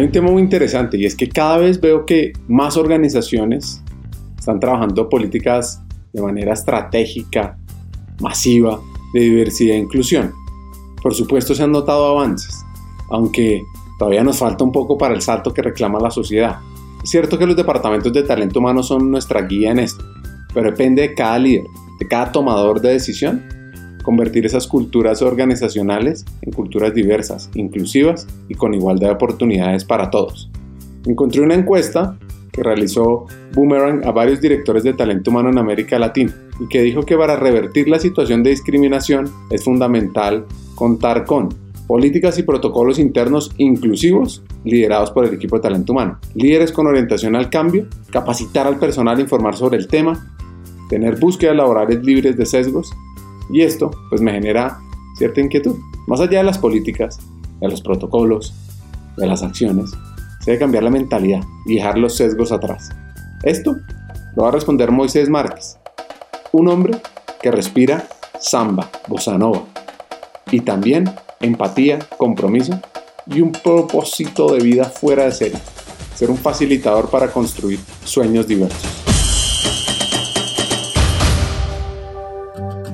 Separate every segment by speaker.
Speaker 1: Hay un tema muy interesante y es que cada vez veo que más organizaciones están trabajando políticas de manera estratégica, masiva, de diversidad e inclusión. Por supuesto se han notado avances, aunque todavía nos falta un poco para el salto que reclama la sociedad. Es cierto que los departamentos de talento humano son nuestra guía en esto, pero depende de cada líder, de cada tomador de decisión, convertir esas culturas organizacionales en culturas diversas, inclusivas y con igualdad de oportunidades para todos. Encontré una encuesta que realizó Boomerang a varios directores de talento humano en América Latina y que dijo que para revertir la situación de discriminación es fundamental contar con políticas y protocolos internos inclusivos liderados por el equipo de talento humano, líderes con orientación al cambio, capacitar al personal a informar sobre el tema, tener búsquedas laborales libres de sesgos y esto pues me genera cierta inquietud. Más allá de las políticas, de los protocolos, de las acciones, se debe cambiar la mentalidad y dejar los sesgos atrás. Esto lo va a responder Moisés Márquez, un hombre que respira samba, bossa nova y también empatía, compromiso y un propósito de vida fuera de serie, ser un facilitador para construir sueños diversos.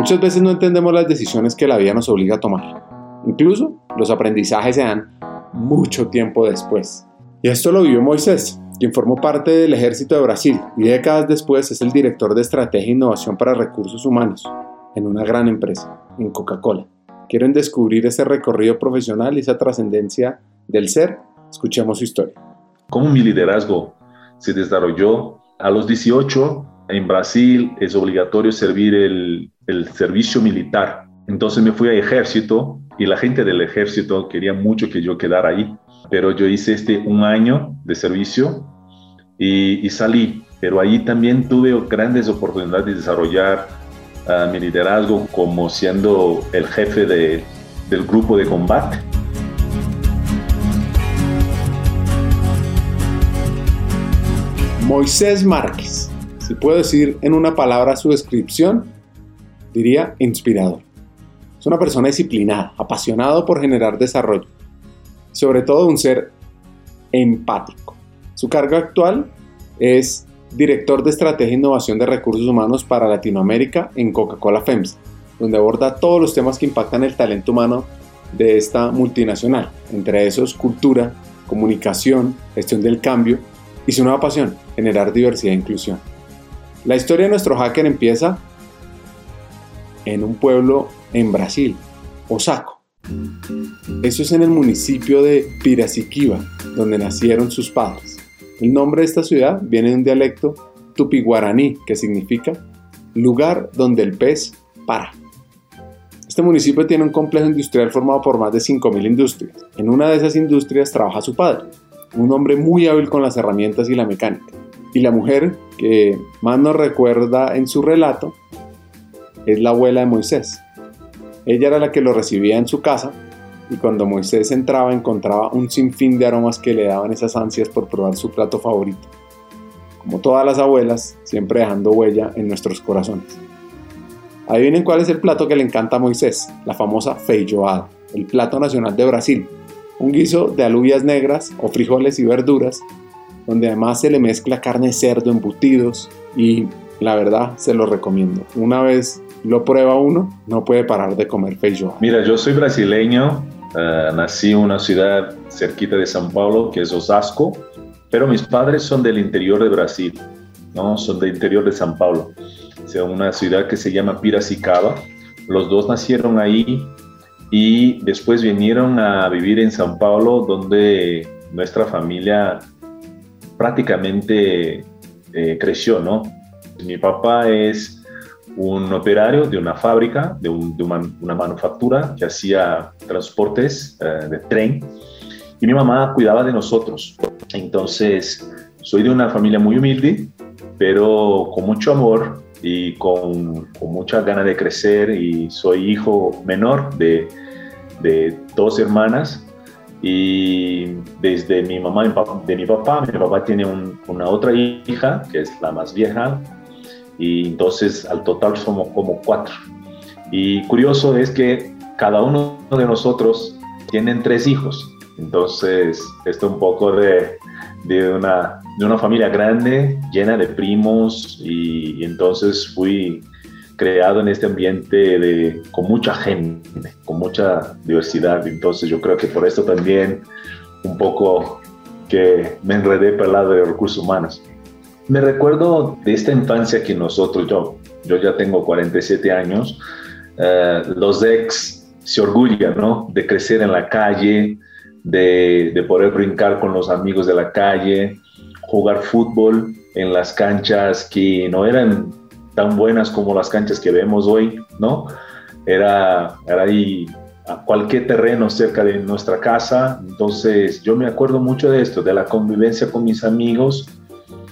Speaker 1: Muchas veces no entendemos las decisiones que la vida nos obliga a tomar. Incluso los aprendizajes se dan mucho tiempo después. Y esto lo vivió Moisés, quien formó parte del ejército de Brasil y décadas después es el director de estrategia e innovación para recursos humanos en una gran empresa, en Coca-Cola. ¿Quieren descubrir ese recorrido profesional y esa trascendencia del ser? Escuchemos su historia.
Speaker 2: ¿Cómo mi liderazgo se desarrolló? A los 18 en Brasil es obligatorio servir el, el servicio militar. Entonces me fui al ejército y la gente del ejército quería mucho que yo quedara ahí. Pero yo hice este un año de servicio y, y salí. Pero ahí también tuve grandes oportunidades de desarrollar uh, mi liderazgo como siendo el jefe de, del grupo de combate.
Speaker 1: Moisés Márquez, si puedo decir en una palabra su descripción, diría inspirador. Es una persona disciplinada, apasionado por generar desarrollo, sobre todo un ser empático. Su cargo actual es director de estrategia e innovación de recursos humanos para Latinoamérica en Coca-Cola FEMSA, donde aborda todos los temas que impactan el talento humano de esta multinacional, entre esos cultura, comunicación, gestión del cambio y su nueva pasión, generar diversidad e inclusión. La historia de nuestro hacker empieza en un pueblo en Brasil, Osako. Eso es en el municipio de Piracicaba, donde nacieron sus padres. El nombre de esta ciudad viene de un dialecto tupi-guaraní que significa lugar donde el pez para. Este municipio tiene un complejo industrial formado por más de 5.000 industrias. En una de esas industrias trabaja su padre, un hombre muy hábil con las herramientas y la mecánica. Y la mujer que más nos recuerda en su relato es la abuela de Moisés. Ella era la que lo recibía en su casa y cuando Moisés entraba encontraba un sinfín de aromas que le daban esas ansias por probar su plato favorito. Como todas las abuelas, siempre dejando huella en nuestros corazones. Adivinen cuál es el plato que le encanta a Moisés, la famosa feijoada, el plato nacional de Brasil, un guiso de alubias negras o frijoles y verduras, donde además se le mezcla carne de cerdo, embutidos y la verdad se lo recomiendo. Una vez lo prueba uno, no puede parar de comer feijoada.
Speaker 2: Mira, yo soy brasileño, uh, nací en una ciudad cerquita de São Paulo, que es Osasco, pero mis padres son del interior de Brasil, ¿no? Son del interior de São Paulo, o sea, una ciudad que se llama Piracicaba. Los dos nacieron ahí y después vinieron a vivir en São Paulo, donde nuestra familia prácticamente eh, creció, ¿no? Mi papá es un operario de una fábrica, de, una, manufactura que hacía transportes eh, de tren y mi mamá cuidaba de nosotros. Entonces, soy de una familia muy humilde, pero con mucho amor y con, con muchas ganas de crecer y soy hijo menor de, de dos hermanas y desde mi mamá de mi papá, mi papá tiene una otra hija que es la más vieja y entonces al total somos como cuatro. Y curioso es que cada uno de nosotros tienen tres hijos. Entonces, esto un poco de, de, una, de una familia grande, llena de primos, y, entonces fui creado en este ambiente de, con mucha gente, con mucha diversidad. Entonces, yo creo que por esto también un poco que me enredé por el lado de recursos humanos. Me recuerdo de esta infancia que nosotros, yo, yo ya tengo 47 años, eh, los ex se orgullan, ¿no? De crecer en la calle, de, de, poder brincar con los amigos de la calle, jugar fútbol en las canchas que no eran tan buenas como las canchas que vemos hoy, ¿no? Era, era ahí a cualquier terreno cerca de nuestra casa. Entonces yo me acuerdo mucho de esto, de la convivencia con mis amigos,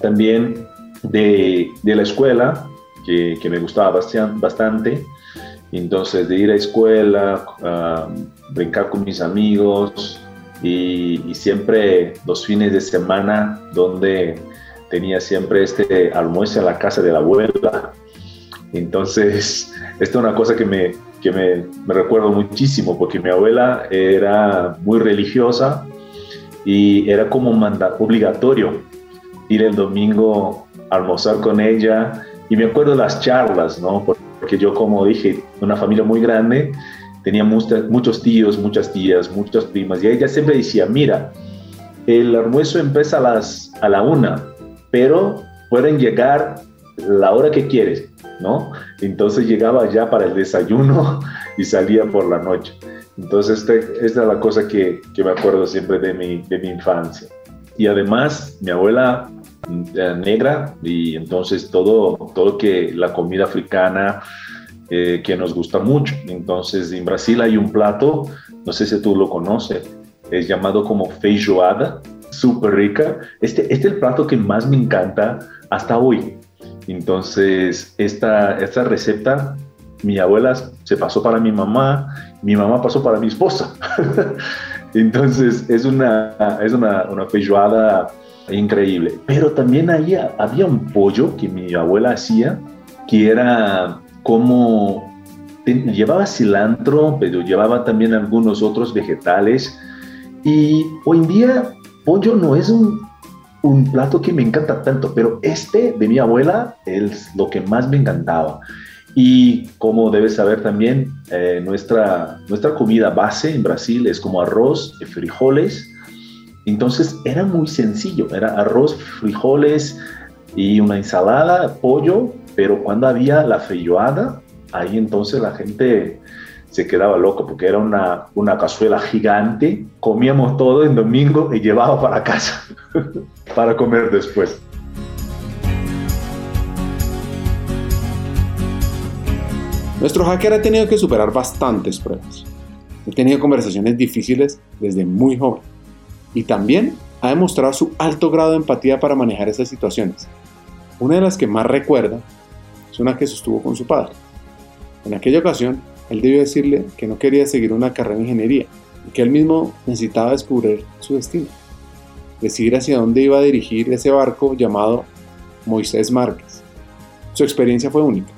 Speaker 2: también de, de la escuela, que, que me gustaba bastante entonces, de ir a escuela, brincar con mis amigos y, siempre los fines de semana donde tenía siempre este almuerzo en la casa de la abuela. Entonces, esta es una cosa que me, que me, me recuerdo muchísimo porque mi abuela era muy religiosa y era como manda, obligatorio ir el domingo a almorzar con ella y me acuerdo las charlas, ¿no? porque yo como dije, una familia muy grande, tenía muchos tíos, muchas tías, muchas primas, y ella siempre decía, mira, el almuerzo empieza a, las, a la una, pero pueden llegar la hora que quieres, ¿no? Entonces llegaba ya para el desayuno y salía por la noche. Entonces este, esta es la cosa que, que, me acuerdo siempre de mi, de mi infancia. Y además mi abuela negra y entonces todo, todo que la comida africana eh, que nos gusta mucho. Entonces en Brasil hay un plato, no sé si tú lo conoces, es llamado como feijoada, súper rica. Este, este es el plato que más me encanta hasta hoy. Entonces esta, esta receta mi abuela se pasó para mi mamá, mi mamá pasó para mi esposa. Entonces es una, es una, una feijoada increíble. Pero también ahí había un pollo que mi abuela hacía, que era como llevaba cilantro, pero llevaba también algunos otros vegetales. Y hoy en día pollo no es un, un plato que me encanta tanto, pero este de mi abuela es lo que más me encantaba. Y como debes saber también, eh, nuestra, nuestra comida base en Brasil es como arroz, y frijoles, entonces era muy sencillo, era arroz, frijoles y una ensalada, pollo, pero cuando había la feijoada, ahí entonces la gente se quedaba loco porque era una, una cazuela gigante, comíamos todo en domingo y llevaba para casa para comer después.
Speaker 1: Nuestro hacker ha tenido que superar bastantes pruebas. Ha tenido conversaciones difíciles desde muy joven y también ha demostrado su alto grado de empatía para manejar esas situaciones. Una de las que más recuerda es una que sostuvo con su padre. En aquella ocasión, él debió decirle que no quería seguir una carrera de ingeniería y que él mismo necesitaba descubrir su destino, decidir hacia dónde iba a dirigir ese barco llamado Moisés Márquez. Su experiencia fue única.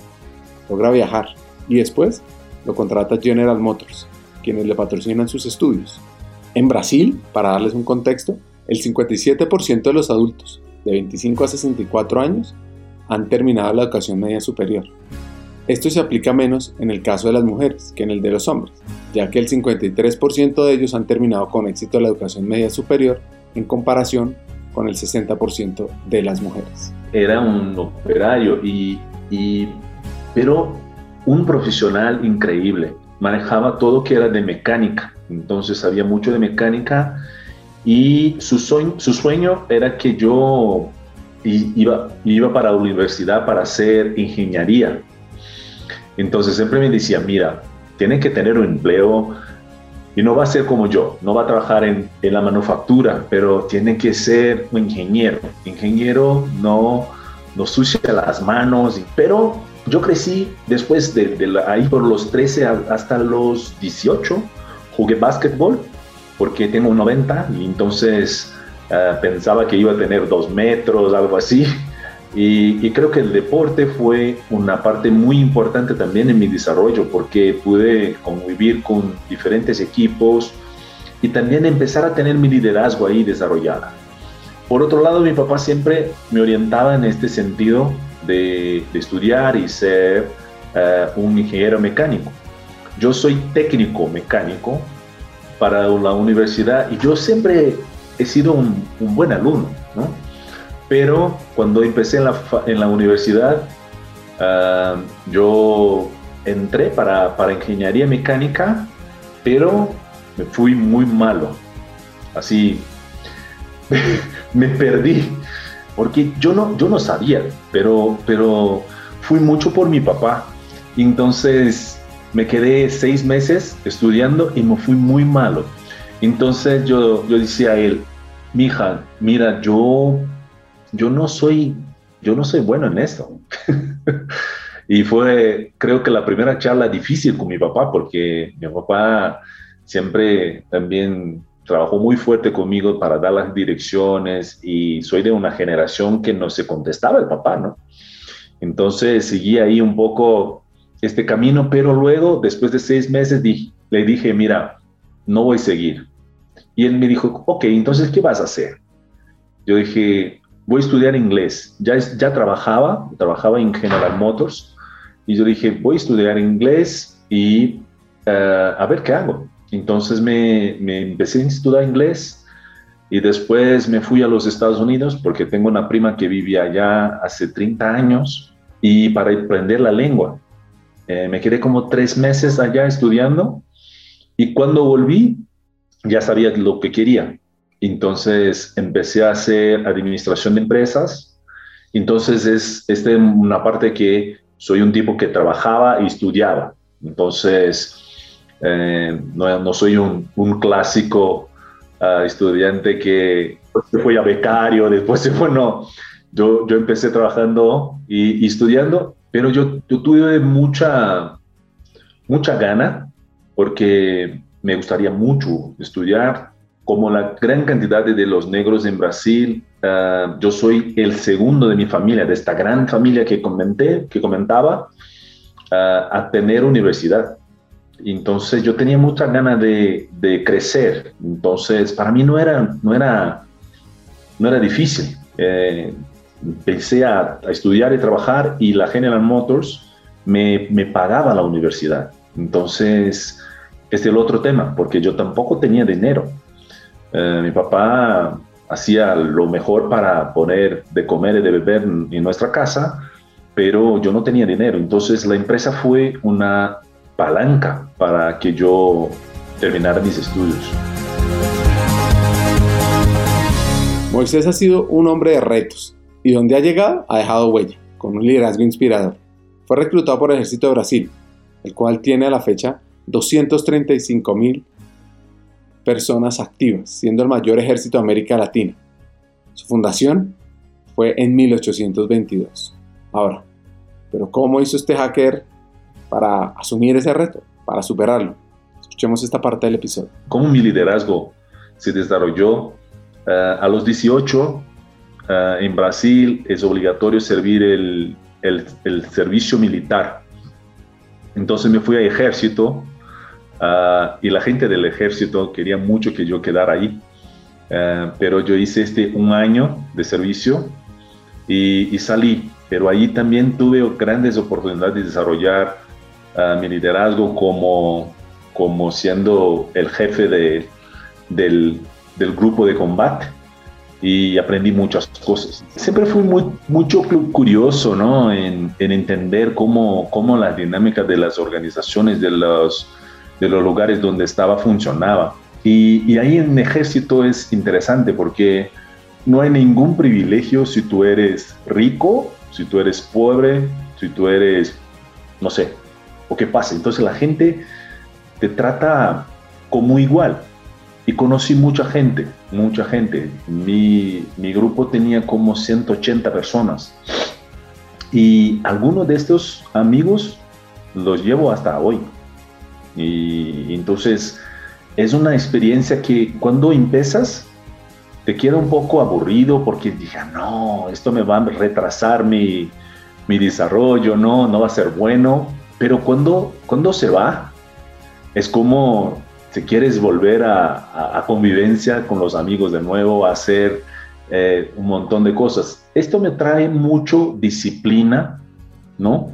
Speaker 1: Logra viajar y después lo contrata General Motors, quienes le patrocinan sus estudios en Brasil, para darles un contexto, el 57% de los adultos de 25 a 64 años han terminado la educación media superior. Esto se aplica menos en el caso de las mujeres que en el de los hombres, ya que el 53% de ellos han terminado con éxito la educación media superior en comparación con el 60% de las mujeres.
Speaker 2: Era un operario y, y, pero un profesional increíble. Manejaba todo que era de mecánica entonces sabía mucho de mecánica y su sueño, su sueño era que yo iba, iba para la universidad para hacer ingeniería. Entonces siempre me decía, mira, tienes que tener un empleo y no va a ser como yo, no va a trabajar en, en la manufactura, pero tiene que ser un ingeniero. Ingeniero no, no sucia las manos, pero yo crecí después de, de ahí por los 13 hasta los 18, jugué básquetbol porque tengo 90 y entonces uh, pensaba que iba a tener dos metros, algo así. Y, y, creo que el deporte fue una parte muy importante también en mi desarrollo porque pude convivir con diferentes equipos y también empezar a tener mi liderazgo ahí desarrollada. Por otro lado, mi papá siempre me orientaba en este sentido de, de estudiar y ser uh, un ingeniero mecánico. Yo soy técnico mecánico para la universidad y yo siempre he sido un, un buen alumno, ¿no? Pero cuando empecé en la, en la universidad, uh, yo entré para, para ingeniería mecánica, pero me fui muy malo. Así, me perdí, porque yo no, yo no sabía, pero, pero fui mucho por mi papá. Entonces me quedé seis meses estudiando y me fui muy malo. Entonces yo, yo decía a él, mija, mira, yo yo no soy, yo no soy bueno en esto. y fue, creo que la primera charla difícil con mi papá, porque mi papá siempre también trabajó muy fuerte conmigo para dar las direcciones y soy de una generación que no se contestaba el papá, ¿no? Entonces seguí ahí un poco este camino, pero luego, después de seis meses, le dije, mira, no voy a seguir. Y él me dijo, ok, entonces, ¿qué vas a hacer? Yo dije, voy a estudiar inglés. Ya, ya trabajaba, trabajaba en General Motors y yo dije, voy a estudiar inglés y uh, a ver qué hago. Entonces me, me, empecé a estudiar inglés y después me fui a los Estados Unidos porque tengo una prima que vivía allá hace 30 años y para aprender la lengua. Eh, me quedé como tres meses allá estudiando y cuando volví ya sabía lo que quería. Entonces empecé a hacer administración de empresas. Entonces es este, una parte que soy un tipo que trabajaba y estudiaba. Entonces eh, no, no, soy un, un clásico uh, estudiante que se fue a becario, después se fue, no. Yo, yo empecé trabajando y, y estudiando, pero yo, yo tuve mucha, mucha gana porque me gustaría mucho estudiar, como la gran cantidad de los negros en Brasil, uh, yo soy el segundo de mi familia, de esta gran familia que comenté, que comentaba, uh, a tener universidad. Entonces yo tenía mucha ganas de, de, crecer. Entonces para mí no era, no era, no era difícil. Eh, empecé a, a, estudiar y trabajar y la General Motors me, me pagaba la universidad. Entonces, este es el otro tema, porque yo tampoco tenía dinero. Eh, mi papá hacía lo mejor para poner de comer y de beber en nuestra casa, pero yo no tenía dinero. Entonces la empresa fue una palanca para que yo terminara mis estudios.
Speaker 1: Moisés ha sido un hombre de retos y donde ha llegado ha dejado huella, con un liderazgo inspirador. Fue reclutado por el Ejército de Brasil, el cual tiene a la fecha 235 mil personas activas, siendo el mayor ejército de América Latina. Su fundación fue en 1822. Ahora, pero ¿cómo hizo este hacker para asumir ese reto, para superarlo? Escuchemos esta parte del episodio.
Speaker 2: ¿Cómo mi liderazgo se desarrolló? Uh, a los 18, uh, en Brasil es obligatorio servir el, el, el servicio militar. Entonces me fui al ejército Uh, y la gente del ejército quería mucho que yo quedara ahí. Uh, pero yo hice este un año de servicio y, y, salí. Pero ahí también tuve grandes oportunidades de desarrollar uh, mi liderazgo como, como siendo el jefe de, del, del, grupo de combate y aprendí muchas cosas. Siempre fui muy, mucho curioso ¿no? en, en entender cómo, cómo la dinámica de las organizaciones, de los de los lugares donde estaba funcionaba. Y, y, ahí en ejército es interesante porque no hay ningún privilegio si tú eres rico, si tú eres pobre, si tú eres, no sé, o qué pasa. Entonces la gente te trata como igual. Y conocí mucha gente, mucha gente. Mi, mi grupo tenía como 180 personas. Y algunos de estos amigos los llevo hasta hoy. Y entonces es una experiencia que cuando empiezas te queda un poco aburrido porque dije, ah, no, esto me va a retrasar mi, mi desarrollo, no, no va a ser bueno. Pero cuando, cuando se va, es como si quieres volver a, a, convivencia con los amigos de nuevo, a hacer eh, un montón de cosas. Esto me trae mucho disciplina, ¿no?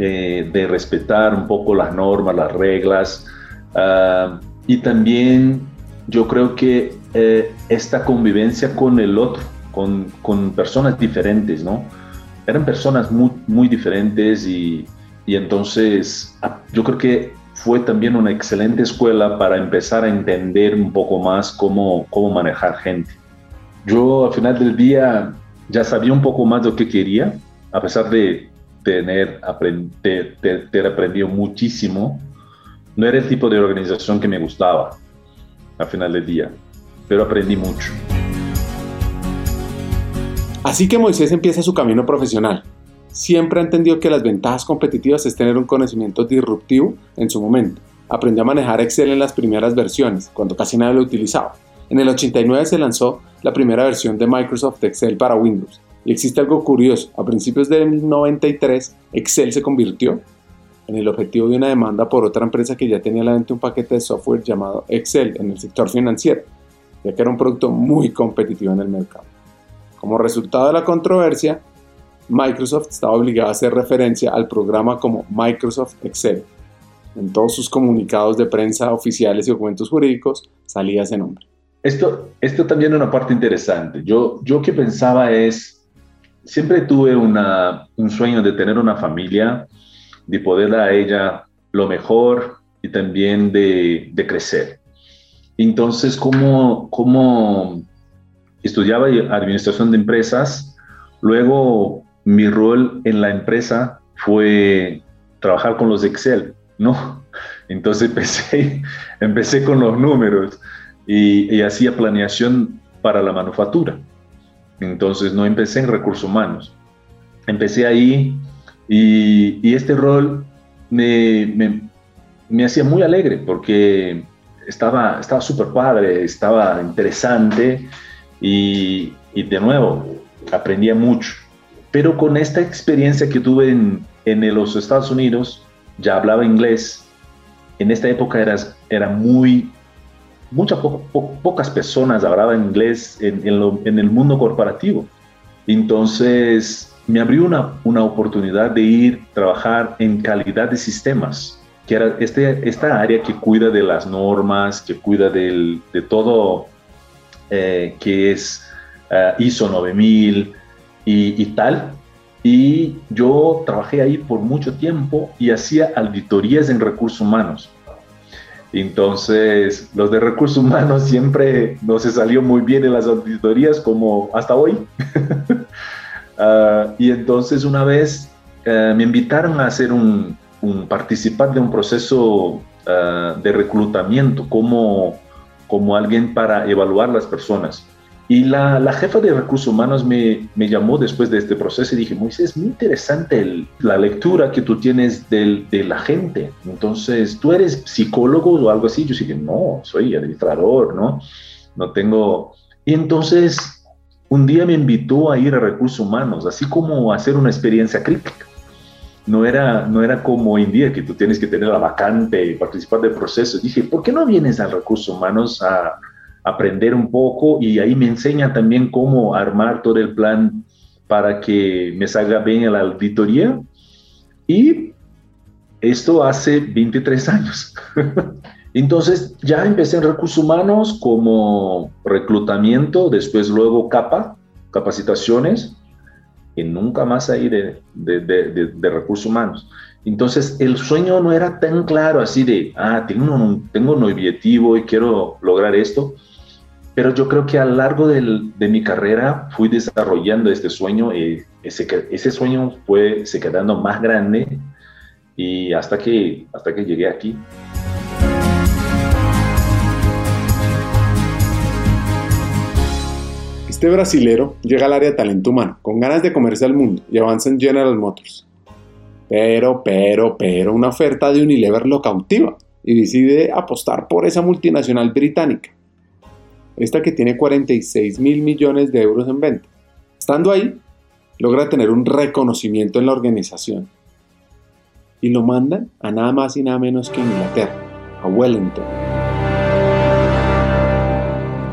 Speaker 2: De respetar un poco las normas, las reglas. Ah, y también yo creo que eh, esta convivencia con el otro, con, con, personas diferentes, ¿no? Eran personas muy, muy diferentes y, y entonces ah, yo creo que fue también una excelente escuela para empezar a entender un poco más cómo, cómo manejar gente. Yo al final del día ya sabía un poco más de lo que quería, a pesar de tener, aprender, ter aprendido muchísimo. No era el tipo de organización que me gustaba al final del día, pero aprendí mucho.
Speaker 1: Así que Moisés empieza su camino profesional. Siempre ha entendido que las ventajas competitivas es tener un conocimiento disruptivo en su momento. Aprendió a manejar Excel en las primeras versiones, cuando casi nadie lo utilizaba. En el 89 se lanzó la primera versión de Microsoft Excel para Windows y existe algo curioso. A principios del 93, Excel se convirtió en el objetivo de una demanda por otra empresa que ya tenía a la venta un paquete de software llamado Excel en el sector financiero, ya que era un producto muy competitivo en el mercado. Como resultado de la controversia, Microsoft estaba obligado a hacer referencia al programa como Microsoft Excel. En todos sus comunicados de prensa oficiales y documentos jurídicos salía ese nombre.
Speaker 2: Esto, esto también es una parte interesante. Yo, yo que pensaba es, siempre tuve un sueño de tener una familia, de poder dar a ella lo mejor y también de, crecer. Entonces, como, estudiaba administración de empresas, luego mi rol en la empresa fue trabajar con los Excel, ¿no? Entonces empecé, con los números y hacía planeación para la manufactura. Entonces no empecé en recursos humanos. Empecé ahí y, este rol me, me, hacía muy alegre porque estaba estaba súper padre, estaba interesante y, y, de nuevo aprendía mucho. Pero con esta experiencia que tuve en, en los Estados Unidos, ya hablaba inglés. En esta época era, era muy muchas pocas personas hablaban inglés en, el mundo corporativo. Entonces me abrió una, una oportunidad de ir a trabajar en calidad de sistemas, que era este, esta área que cuida de las normas, que cuida de todo eh, que es eh, ISO 9000 y, y tal. Y yo trabajé ahí por mucho tiempo y hacía auditorías en recursos humanos entonces, los de recursos humanos siempre no se salió muy bien en las auditorías como hasta hoy. Ah, y entonces una vez eh, me invitaron a un, un, participar de un proceso ah, de reclutamiento como, como alguien para evaluar las personas. Y la, la, jefa de recursos humanos me, me, llamó después de este proceso y dije, Moisés, muy interesante la lectura que tú tienes del, de la gente. Entonces, ¿tú eres psicólogo o algo así? Yo dije, no, soy administrador, ¿no? No tengo... Y entonces, un día me invitó a ir a recursos humanos, así como hacer una experiencia crítica. No era, no era como hoy en día que tú tienes que tener la vacante y participar del proceso. Dije, ¿por qué no vienes a recursos humanos a aprender un poco y ahí me enseña también cómo armar todo el plan para que me salga bien en la auditoría. Y esto hace 23 años. Entonces ya empecé en recursos humanos como reclutamiento, después luego capa, capacitaciones, y nunca más ahí de, de, de, de recursos humanos. Entonces el sueño no era tan claro así de, ah, tengo un, tengo un objetivo y quiero lograr esto, pero yo creo que a lo largo del, de mi carrera fui desarrollando este sueño, eh, ese, sueño fue se quedando más grande y hasta que, hasta que llegué aquí.
Speaker 1: Este brasilero llega al área de talento humano con ganas de comerse al mundo y avanza en General Motors. Pero, pero, pero, una oferta de Unilever lo cautiva y decide apostar por esa multinacional británica. Esta que tiene 46 mil millones de euros en venta. Estando ahí, logra tener un reconocimiento en la organización. Y lo mandan a nada más y nada menos que Inglaterra, a Wellington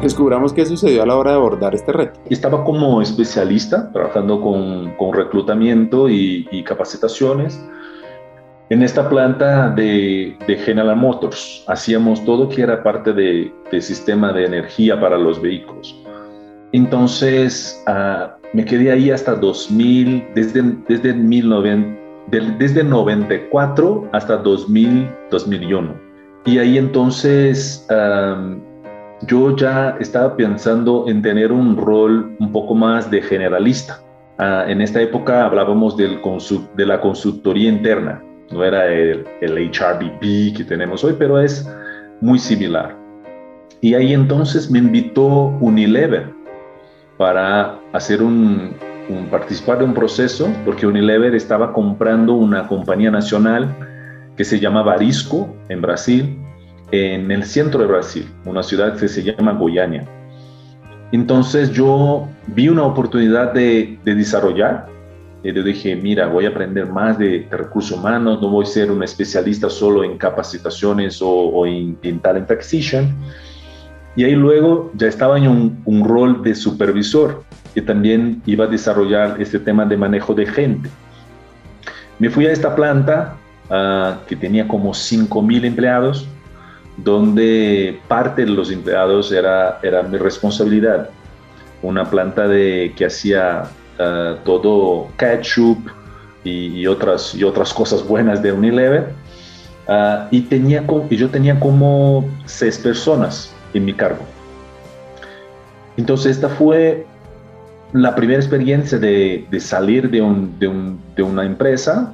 Speaker 1: descubramos qué sucedió a la hora de abordar este reto.
Speaker 2: Estaba como especialista trabajando con, reclutamiento y, capacitaciones en esta planta de, de, General Motors. Hacíamos todo que era parte del de sistema de energía para los vehículos. Entonces uh, me quedé ahí hasta 2000, desde, desde, 19, desde 94 hasta 2000, 2001. Y ahí entonces um, yo ya estaba pensando en tener un rol un poco más de generalista. Ah, en esta época hablábamos del de la consultoría interna, no era el, el HRBP que tenemos hoy, pero es muy similar. Y ahí entonces me invitó Unilever para hacer un, participar de un proceso, porque Unilever estaba comprando una compañía nacional que se llama Arisco en Brasil, en el centro de Brasil, una ciudad que se llama Goiânia. Entonces yo vi una oportunidad de, desarrollar yo dije, mira, voy a aprender más de, recursos humanos, no voy a ser un especialista solo en capacitaciones o, en, talent acquisition. Y ahí luego ya estaba en un, rol de supervisor, que también iba a desarrollar este tema de manejo de gente. Me fui a esta planta ah, que tenía como 5.000 empleados, donde parte de los empleados era, era mi responsabilidad. Una planta de, que hacía ah, todo ketchup y, otras, y otras cosas buenas de Unilever. Uh, y, tenía, y yo tenía como seis personas en mi cargo. Entonces esta fue la primera experiencia de, de salir de, un, de, un, de una empresa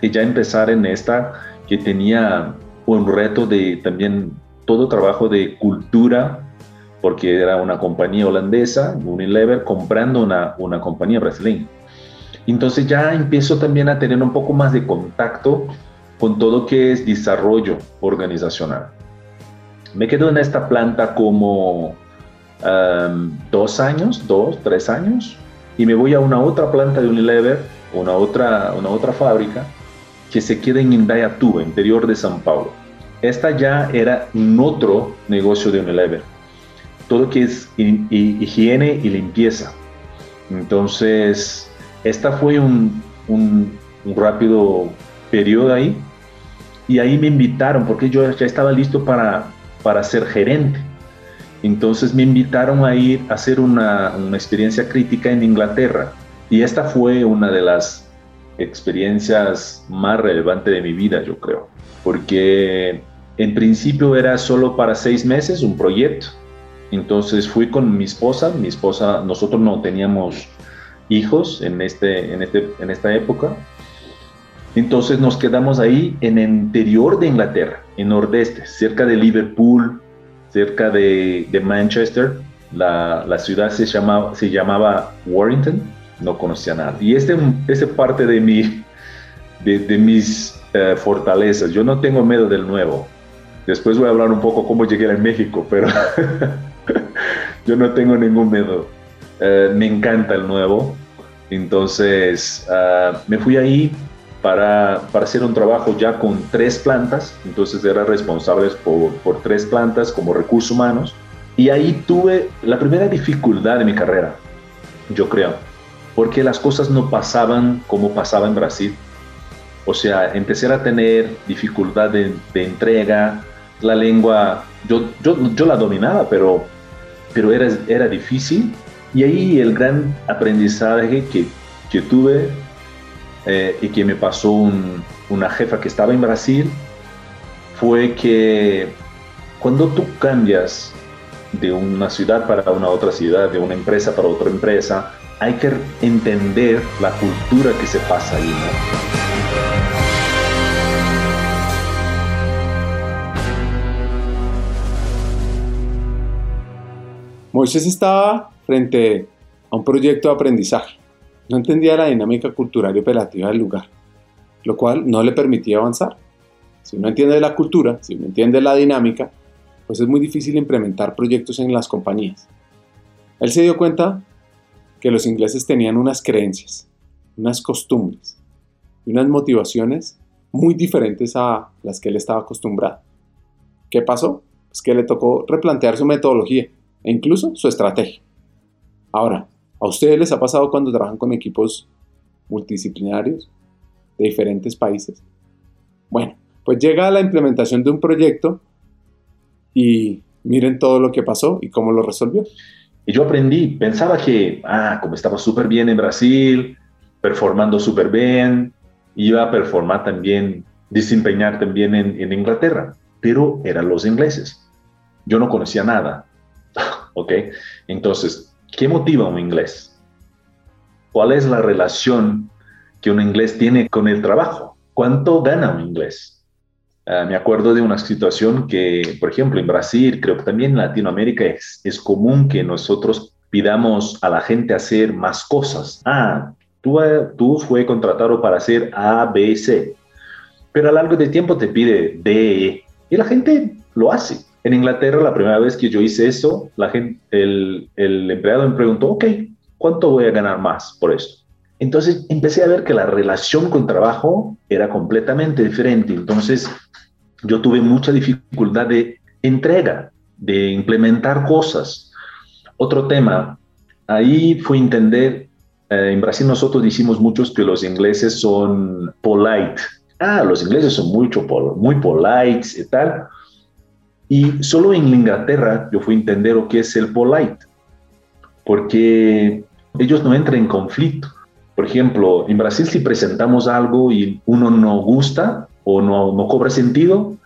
Speaker 2: y ya empezar en esta que tenía un reto de también todo trabajo de cultura, porque era una compañía holandesa, Unilever, comprando una, una compañía brasileña. Entonces ya empiezo también a tener un poco más de contacto con todo que es desarrollo organizacional. Me quedo en esta planta como dos años, dos, tres años, y me voy a una otra planta de Unilever, una otra, una otra fábrica, que se queda en Indaiatuba, interior de São Paulo. Esta ya era un otro negocio de Unilever. Todo que es higiene y limpieza. Entonces, esta fue un, un, rápido periodo ahí. Y ahí me invitaron, porque yo ya estaba listo para, para ser gerente. Entonces me invitaron a ir a hacer una, una experiencia crítica en Inglaterra. Y esta fue una de las experiencias más relevantes de mi vida, yo creo, porque en principio era solo para seis meses un proyecto. Entonces fui con mi esposa, mi esposa, nosotros no teníamos hijos en, este, en, este, en esta época. Entonces nos quedamos ahí en el interior de Inglaterra, en nordeste, cerca de Liverpool, cerca de, Manchester. La, la, ciudad se llamaba, se llamaba Warrington no conocía nada. Y este es parte de, mi, de, mis eh, fortalezas. Yo no tengo miedo del nuevo. Después voy a hablar un poco cómo llegué a México, pero yo no tengo ningún miedo. Eh, me encanta el nuevo. Entonces ah, me fui ahí para, para, hacer un trabajo ya con tres plantas. Entonces era responsable por, por tres plantas como recursos humanos. Y ahí tuve la primera dificultad de mi carrera, yo creo porque las cosas no pasaban como pasaba en Brasil. O sea, empecé a tener dificultad de, entrega, la lengua, yo, yo, yo, la dominaba, pero, pero era, era difícil. Y ahí el gran aprendizaje que, que tuve eh, y que me pasó una jefa que estaba en Brasil fue que cuando tú cambias de una ciudad para una otra ciudad, de una empresa para otra empresa, hay que entender la cultura que se pasa ahí,
Speaker 1: Moisés estaba frente a un proyecto de aprendizaje. No entendía la dinámica cultural y operativa del lugar, lo cual no le permitía avanzar. Si uno entiende la cultura, si uno entiende la dinámica, pues es muy difícil implementar proyectos en las compañías. Él se dio cuenta que los ingleses tenían unas creencias, unas costumbres y unas motivaciones muy diferentes a las que él estaba acostumbrado. ¿Qué pasó? Pues que le tocó replantear su metodología e incluso su estrategia. Ahora, ¿a ustedes les ha pasado cuando trabajan con equipos multidisciplinarios de diferentes países? Bueno, pues llega la implementación de un proyecto y miren todo lo que pasó y cómo lo resolvió.
Speaker 2: Y yo aprendí, pensaba que, ah, como estaba súper bien en Brasil, performando súper bien, iba a performar también, desempeñar también en, en Inglaterra, pero eran los ingleses. Yo no conocía nada, ¿ok? Entonces, ¿qué motiva un inglés? ¿Cuál es la relación que un inglés tiene con el trabajo? ¿Cuánto gana un inglés? Ah, me acuerdo de una situación que, por ejemplo, en Brasil, creo que también en Latinoamérica es, común que nosotros pidamos a la gente hacer más cosas. Ah, tú, eh, tú fue contratado para hacer A, B, C, pero a lo largo del tiempo te pide D, E, y la gente lo hace. En Inglaterra, la primera vez que yo hice eso, la gente, el, el empleado me preguntó, ok, ¿cuánto voy a ganar más por esto? Entonces empecé a ver que la relación con trabajo era completamente diferente. Entonces yo tuve mucha dificultad de entrega, de implementar cosas. Otro tema, ahí fue entender, eh, en Brasil nosotros decimos muchos que los ingleses son polite. Ah, los ingleses son mucho, muy polite y tal. Y solo en Inglaterra yo fui a entender lo que es el polite, porque ellos no entran en conflicto. Por ejemplo, en Brasil si presentamos algo y uno no gusta, o no, no cobra sentido,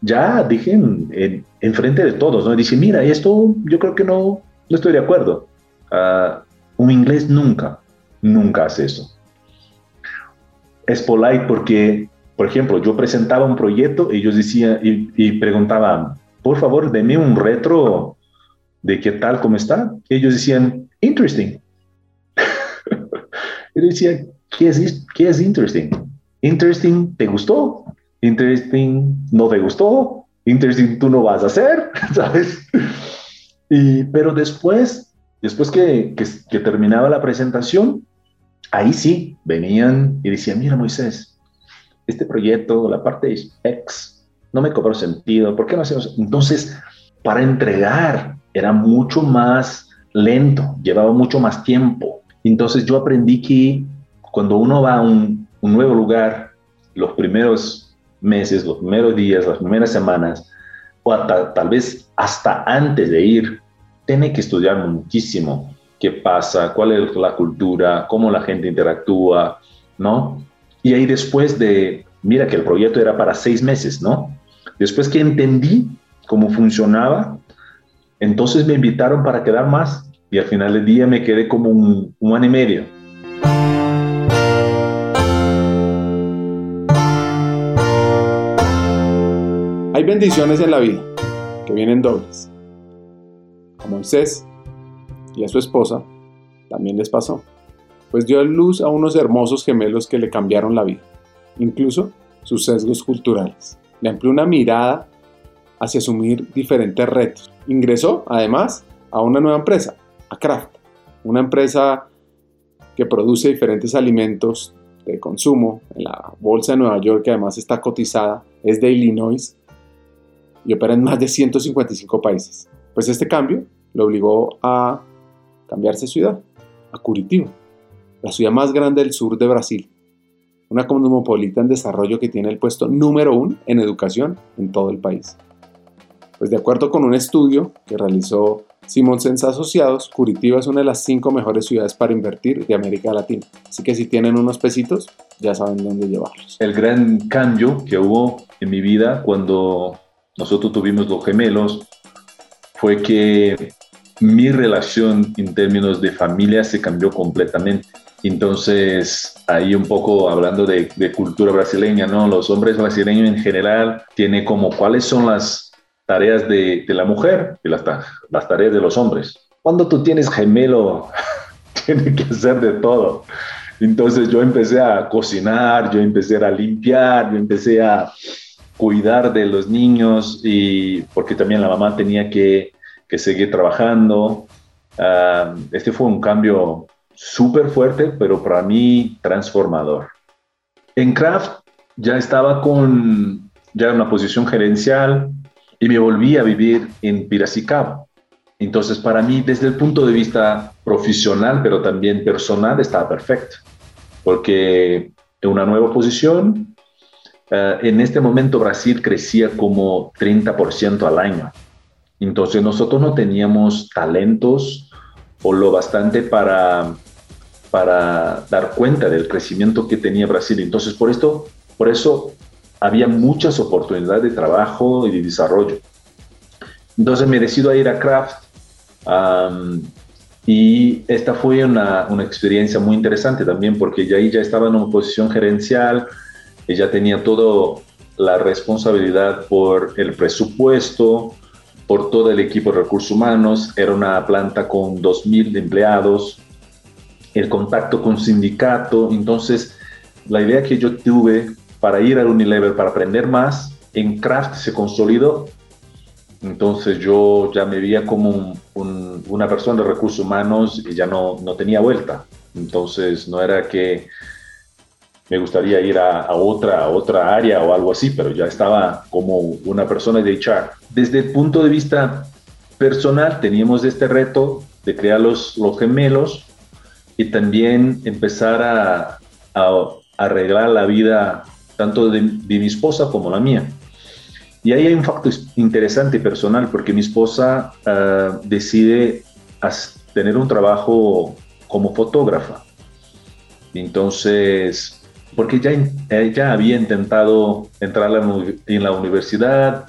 Speaker 2: ya dije en, en, frente de todos, ¿no? Dice, mira, esto yo creo que no, no estoy de acuerdo. Uh, un inglés nunca, nunca hace eso. Es polite porque, por ejemplo, yo presentaba un proyecto y ellos decían y, y preguntaban, por favor, denme un retro de qué tal, cómo está. ellos decían, interesting. yo decía, ¿qué es, ¿qué es interesting? Interesting, ¿te gustó? Interesting, no te gustó. Interesting, tú no vas a hacer, ¿sabes? Y, pero después, después que, que, terminaba la presentación, ahí sí venían y decían, mira Moisés, este proyecto, la parte X, no me cobró sentido, ¿por qué no hacemos? Entonces, para entregar era mucho más lento, llevaba mucho más tiempo. Entonces yo aprendí que cuando uno va a un, un nuevo lugar, los primeros meses, los primeros días, las primeras semanas, o tal vez hasta antes de ir, tiene que estudiar muchísimo qué pasa, cuál es la cultura, cómo la gente interactúa, ¿no? Y ahí después de, mira que el proyecto era para seis meses, ¿no? Después que entendí cómo funcionaba, entonces me invitaron para quedar más y al final del día me quedé como un, un año y medio.
Speaker 1: Hay bendiciones en la vida que vienen dobles. A Moisés y a su esposa también les pasó, pues dio a luz a unos hermosos gemelos que le cambiaron la vida, incluso sus sesgos culturales. Le amplió una mirada hacia asumir diferentes retos. Ingresó, además, a una nueva empresa, a Kraft, una empresa que produce diferentes alimentos de consumo en la bolsa de Nueva York, que además está cotizada, es de Illinois y opera en más de 155 países. Pues este cambio lo obligó a cambiarse de ciudad, a Curitiba, la ciudad más grande del sur de Brasil, una cosmopolita en desarrollo que tiene el puesto número uno en educación en todo el país. Pues de acuerdo con un estudio que realizó Simonsens Asociados, Curitiba es una de las cinco mejores ciudades para invertir de América Latina. Así que si tienen unos pesitos, ya saben dónde llevarlos.
Speaker 2: El gran cambio que hubo en mi vida cuando nosotros tuvimos los gemelos, fue que mi relación en términos de familia se cambió completamente. Entonces, ahí un poco hablando de, cultura brasileña, ¿no? Los hombres brasileños en general tienen como cuáles son las tareas de, la mujer y las, tareas de los hombres. Cuando tú tienes gemelo, tiene que hacer de todo. Entonces yo empecé a cocinar, yo empecé a limpiar, yo empecé a cuidar de los niños y porque también la mamá tenía que, que seguir trabajando. Ah, este fue un cambio súper fuerte, pero para mí transformador. En Kraft ya estaba con ya una posición gerencial y me volví a vivir en Piracicaba. Entonces, para mí, desde el punto de vista profesional, pero también personal, estaba perfecto, porque en una nueva posición, eh, en este momento Brasil crecía como 30% al año. Entonces, nosotros no teníamos talentos o lo bastante para, para dar cuenta del crecimiento que tenía Brasil. Entonces, por esto, por eso había muchas oportunidades de trabajo y de desarrollo. Entonces me decido a ir a Kraft y esta fue una, una, experiencia muy interesante también porque ya ahí ya estaba en una posición gerencial, ella tenía toda la responsabilidad por el presupuesto, por todo el equipo de recursos humanos, era una planta con 2.000 empleados, el contacto con sindicato, entonces la idea que yo tuve para ir al Unilever, para aprender más, en Kraft se consolidó. Entonces yo ya me veía como una persona de recursos humanos y ya no, no tenía vuelta. Entonces no era que me gustaría ir a, otra, a otra área o algo así, pero ya estaba como una persona de HR. Desde el punto de vista personal teníamos este reto de crear los, los gemelos y también empezar a, arreglar la vida tanto de, mi esposa como la mía. Y ahí hay un factor interesante personal, porque mi esposa ah, decide tener un trabajo como fotógrafa. Entonces, porque ya, ella había intentado entrar en la universidad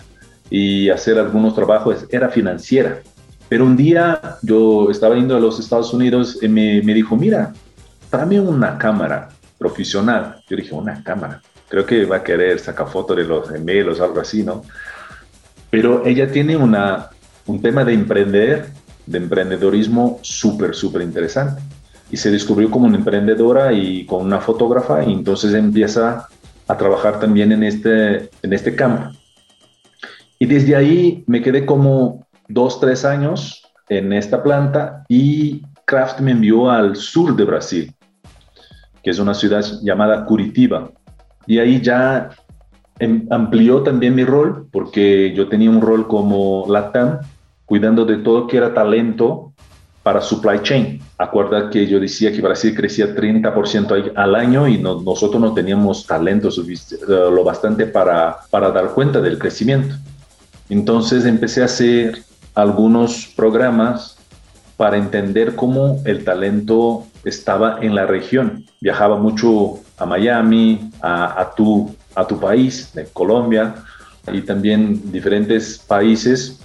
Speaker 2: y hacer algunos trabajos, era financiera. Pero un día yo estaba yendo a los Estados Unidos y me, dijo, mira, tráeme una cámara profesional. Yo dije, una cámara creo que va a querer sacar fotos de los gemelos, algo así, ¿no? Pero ella tiene una, un tema de emprender, de emprendedorismo súper, súper interesante. Y se descubrió como una emprendedora y con una fotógrafa y entonces empieza a trabajar también en este, en este campo. Y desde ahí me quedé como dos, tres años en esta planta y Kraft me envió al sur de Brasil, que es una ciudad llamada Curitiba. Y ahí ya em, amplió también mi rol, porque yo tenía un rol como LATAM, cuidando de todo que era talento para supply chain. Acuerda que yo decía que Brasil crecía 30% al año y nosotros no teníamos talento eh, lo bastante para, para dar cuenta del crecimiento. Entonces empecé a hacer algunos programas para entender cómo el talento estaba en la región. Viajaba mucho a Miami, a, tu, a tu país, de Colombia, y también diferentes países,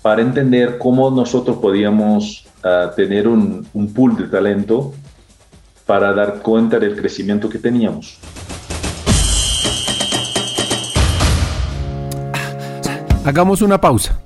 Speaker 2: para entender cómo nosotros podíamos ah, tener un, un pool de talento para dar cuenta del crecimiento que teníamos.
Speaker 3: Hagamos una pausa.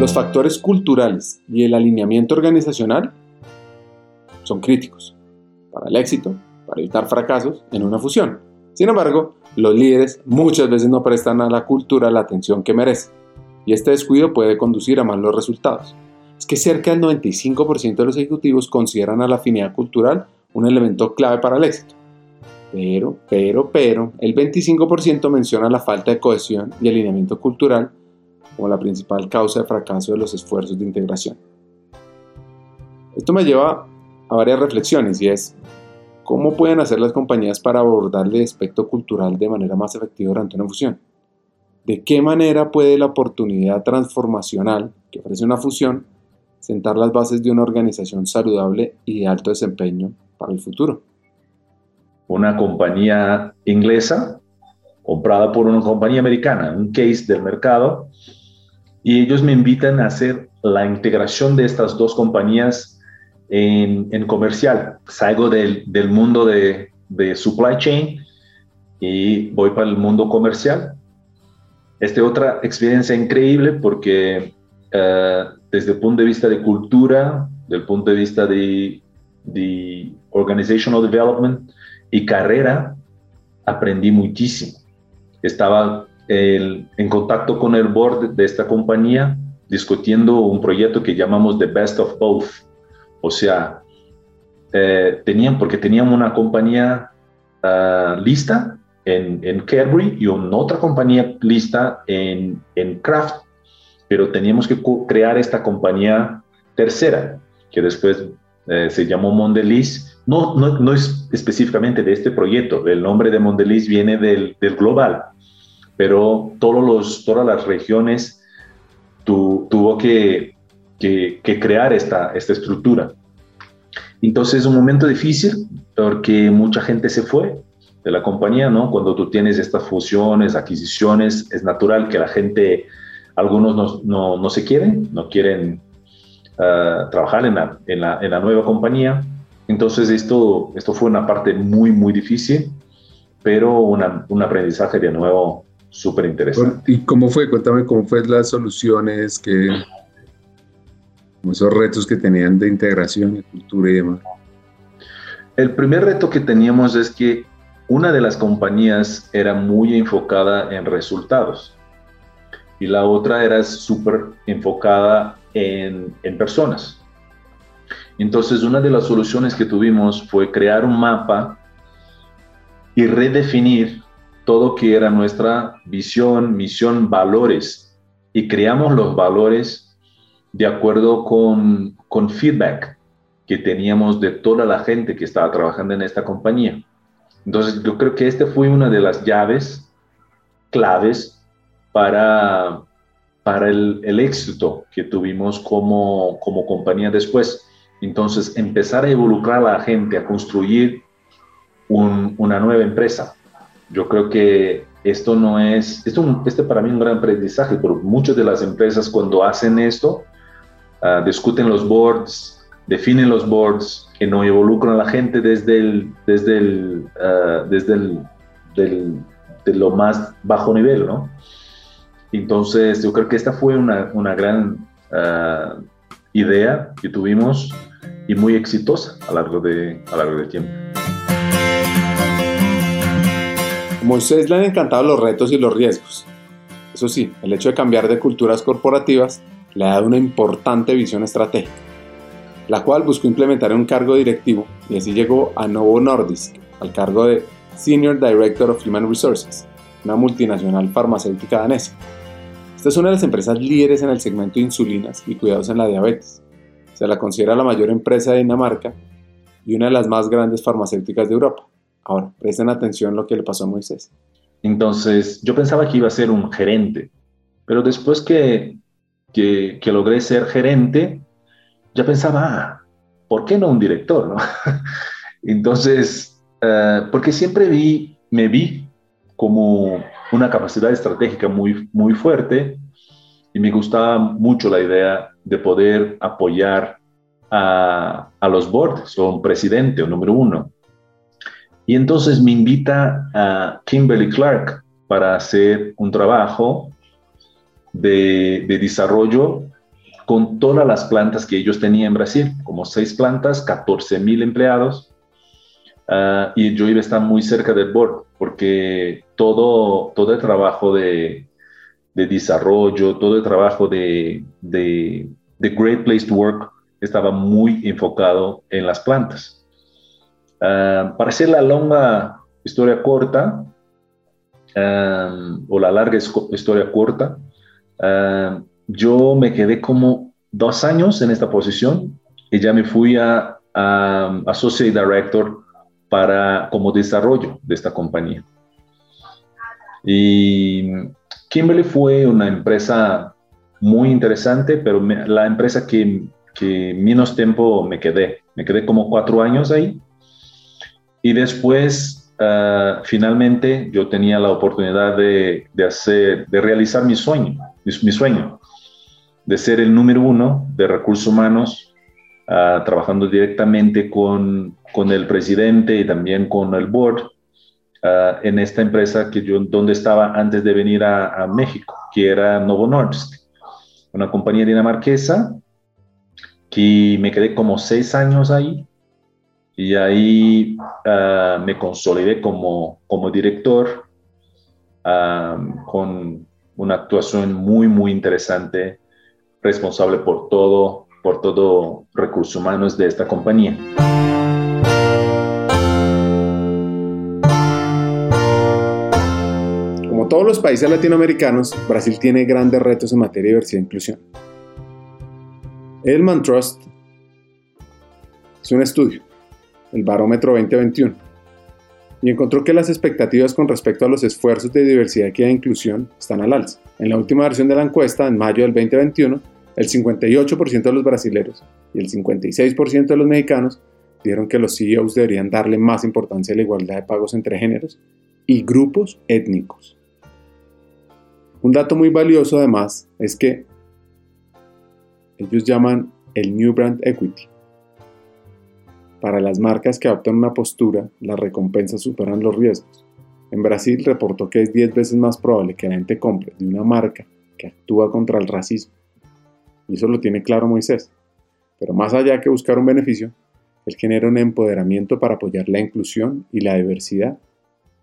Speaker 1: Los factores culturales y el alineamiento organizacional son críticos para el éxito, para evitar fracasos en una fusión. Sin embargo, los líderes muchas veces no prestan a la cultura la atención que merece, y este descuido puede conducir a malos resultados. Es que cerca del 95% de los ejecutivos consideran a la afinidad cultural un elemento clave para el éxito. Pero, pero, pero, el 25% menciona la falta de cohesión y alineamiento cultural como la principal causa de fracaso de los esfuerzos de integración. Esto me lleva a varias reflexiones y es, ¿cómo pueden hacer las compañías para abordar el aspecto cultural de manera más efectiva durante una fusión? ¿De qué manera puede la oportunidad transformacional que ofrece una fusión sentar las bases de una organización saludable y de alto desempeño para el futuro?
Speaker 2: Una compañía inglesa comprada por una compañía americana, un case del mercado, y ellos me invitan a hacer la integración de estas dos compañías en, comercial. Salgo del, mundo de, supply chain y voy para el mundo comercial. Esta otra experiencia increíble porque eh, desde el punto de vista de cultura, del punto de vista de, de organizational development y carrera, aprendí muchísimo. Estaba en contacto con el board de esta compañía discutiendo un proyecto que llamamos The Best of Both. O sea, eh, tenían, porque tenían una compañía ah, lista en, en Cadbury y una otra compañía lista en, en Kraft, pero teníamos que crear esta compañía tercera, que después eh, se llamó Mondelez. No, no, no, es específicamente de este proyecto, el nombre de Mondelez viene del, del global, pero todos los, todas las regiones tuvo que, que, crear esta, esta estructura. Entonces es un momento difícil porque mucha gente se fue de la compañía, ¿no? Cuando tú tienes estas fusiones, adquisiciones, es natural que la gente, algunos no, no, no se quieren, no quieren uh, trabajar en la, en, la, en la, nueva compañía. Entonces esto, esto fue una parte muy, muy difícil, pero una, un aprendizaje de nuevo súper interesante.
Speaker 1: ¿Y cómo fue? Cuéntame cómo fue las soluciones, que, esos retos que tenían de integración de cultura y demás.
Speaker 2: El primer reto que teníamos es que una de las compañías era muy enfocada en resultados y la otra era súper enfocada en, en personas. Entonces, una de las soluciones que tuvimos fue crear un mapa y redefinir todo que era nuestra visión, misión, valores. Y creamos los valores de acuerdo con, con feedback que teníamos de toda la gente que estaba trabajando en esta compañía. Entonces, yo creo que este fue una de las llaves claves para, para el, el éxito que tuvimos como, como compañía después. Entonces, empezar a involucrar a la gente a construir una nueva empresa yo creo que esto no es, esto, este para mí es un gran aprendizaje, pero muchas de las empresas cuando hacen esto, uh, discuten los boards, definen los boards, que no involucran a la gente desde el, desde el, uh, desde el, del, de lo más bajo nivel, ¿no? Entonces, yo creo que esta fue una, una gran uh, idea que tuvimos y muy exitosa a largo de, a largo de tiempo.
Speaker 1: Moisés le han encantado los retos y los riesgos. Eso sí, el hecho de cambiar de culturas corporativas le ha dado una importante visión estratégica, la cual buscó implementar en un cargo directivo y así llegó a Novo Nordisk, al cargo de Senior Director of Human Resources, una multinacional farmacéutica danesa. Esta es una de las empresas líderes en el segmento de insulinas y cuidados en la diabetes. Se la considera la mayor empresa de Dinamarca y una de las más grandes farmacéuticas de Europa. Ahora, presten atención lo que le pasó a Moisés.
Speaker 2: Entonces, yo pensaba que iba a ser un gerente, pero después que, que, logré ser gerente, ya pensaba, ah, ¿por qué no un director? No? Entonces, eh, porque siempre vi, me vi como una capacidad estratégica muy, muy fuerte y me gustaba mucho la idea de poder apoyar a, a los boards o un presidente o número uno. Y entonces me invita a Kimberly Clark para hacer un trabajo de, desarrollo con todas las plantas que ellos tenían en Brasil, como seis plantas, 14 mil empleados. Ah, y yo iba a estar muy cerca del board, porque todo, todo el trabajo de, de desarrollo, todo el trabajo de, de Great Place to Work estaba muy enfocado en las plantas. Ah, para hacer la longa historia corta, ah, o la larga historia corta, ah, yo me quedé como dos años en esta posición y ya me fui a, a Associate Director para, como desarrollo de esta compañía. Y Kimberly fue una empresa muy interesante, pero la empresa que, que menos tiempo me quedé. Me quedé como cuatro años ahí. Y después, ah, finalmente, yo tenía la oportunidad de, de, hacer, de realizar mi sueño, mi, sueño, de ser el número uno de recursos humanos, uh, trabajando directamente con, con, el presidente y también con el board uh, en esta empresa que yo, donde estaba antes de venir a, a México, que era Novo Nordisk, una compañía dinamarquesa que me quedé como seis años ahí y ahí uh, me consolidé como, como director uh, con una actuación muy, muy interesante, responsable por todo, por todo recursos humanos de esta compañía.
Speaker 1: Como todos los países latinoamericanos, Brasil tiene grandes retos en materia de diversidad e inclusión. Elman Trust es un estudio, el Barómetro 2021, y encontró que las expectativas con respecto a los esfuerzos de diversidad, equidad e inclusión están al alza. En la última versión de la encuesta, en mayo del 2021, el 58% de los brasileños y el 56% de los mexicanos dijeron que los CEOs deberían darle más importancia a la igualdad de pagos entre géneros y grupos étnicos. Un dato muy valioso además es que ellos llaman el New Brand Equity. Para las marcas que adoptan una postura, las recompensas superan los riesgos. En Brasil reportó que es 10 veces más probable que la gente compre de una marca que actúa contra el racismo. Y eso lo tiene claro Moisés. Pero más allá que buscar un beneficio, él genera un empoderamiento para apoyar la inclusión y la diversidad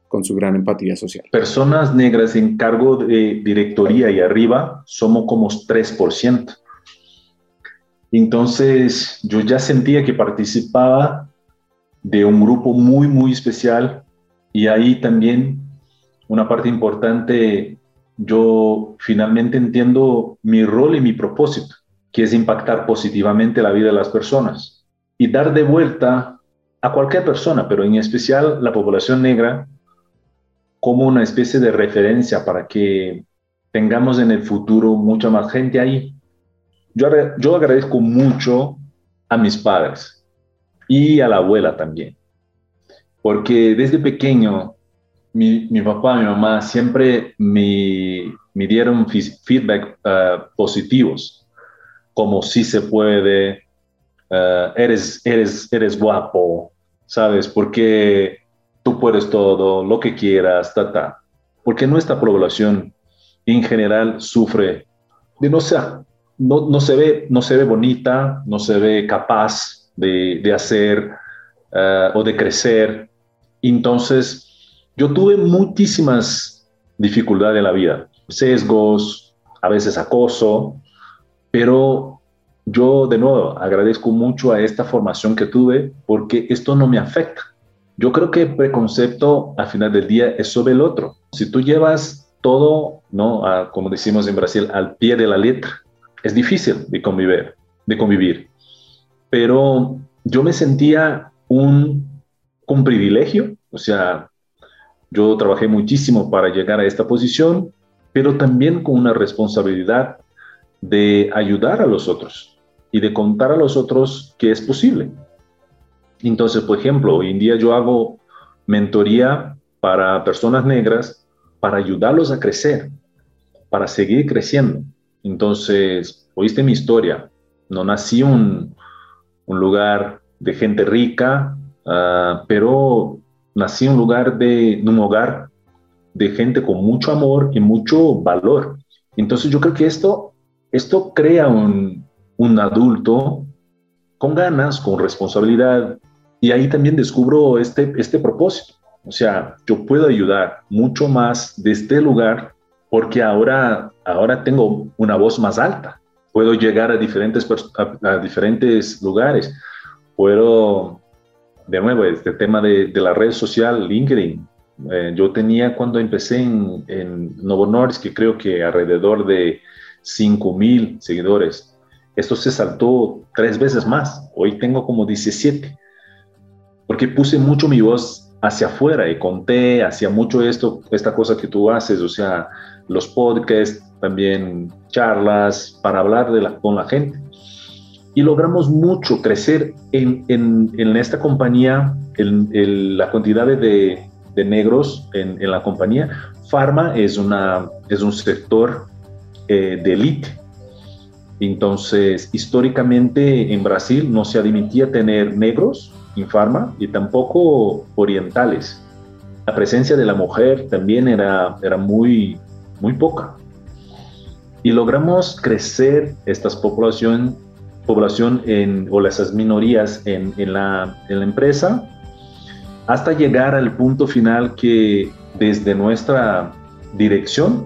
Speaker 1: con su gran empatía social.
Speaker 2: Personas negras en cargo de directoría y arriba somos como 3%. Entonces yo ya sentía que participaba de un grupo muy, muy especial y ahí también una parte importante, yo finalmente entiendo mi rol y mi propósito, que es impactar positivamente la vida de las personas y dar de vuelta a cualquier persona, pero en especial la población negra, como una especie de referencia para que tengamos en el futuro mucha más gente ahí yo, agradezco mucho a mis padres y a la abuela también, porque desde pequeño mi, papá y mi mamá siempre me, me dieron feedback uh, positivos, como si se puede, uh, eres, eres, eres guapo, ¿sabes? Porque tú puedes todo, lo que quieras, ta, ta. Porque nuestra población en general sufre de no ser, no, se ve, no se ve bonita, no se ve capaz de, hacer eh, o de crecer. Entonces, yo tuve muchísimas dificultades en la vida, sesgos, a veces acoso, pero yo de nuevo agradezco mucho a esta formación que tuve porque esto no me afecta. Yo creo que el preconcepto al final del día es sobre el otro. Si tú llevas todo, ¿no? como decimos en Brasil, al pie de la letra, es difícil de convivir, de convivir. Pero yo me sentía un, un privilegio, o sea, yo trabajé muchísimo para llegar a esta posición, pero también con una responsabilidad de ayudar a los otros y de contar a los otros que es posible. Entonces, por ejemplo, hoy en día yo hago mentoría para personas negras para ayudarlos a crecer, para seguir creciendo. Entonces, oíste mi historia. No nací un, un lugar de gente rica, uh, pero nací en un lugar de un hogar de gente con mucho amor y mucho valor. Entonces yo creo que esto, esto crea un, un adulto con ganas, con responsabilidad, y ahí también descubro este, este propósito. O sea, yo puedo ayudar mucho más de este lugar porque ahora, ahora tengo una voz más alta. Puedo llegar a diferentes, a, diferentes lugares. Puedo, de nuevo, este tema de, de la red social, LinkedIn. Eh, yo tenía cuando empecé en, en Novo Nordisk, que creo que alrededor de 5 mil seguidores. Esto se saltó tres veces más. Hoy tengo como 17. Porque puse mucho mi voz hacia afuera y conté, hacía mucho esto, esta cosa que tú haces, o sea, los podcasts, también charlas para hablar con la gente. Y logramos mucho crecer en, en, en esta compañía, en, la cantidad de, de negros en, en, la compañía. Pharma es, una, es un sector eh, de élite. Entonces, históricamente en Brasil no se admitía tener negros en Pharma y tampoco orientales. La presencia de la mujer también era, era muy, muy poca. Y logramos crecer esta población, población en, o esas minorías en, en, la, en la empresa hasta llegar al punto final que desde nuestra dirección,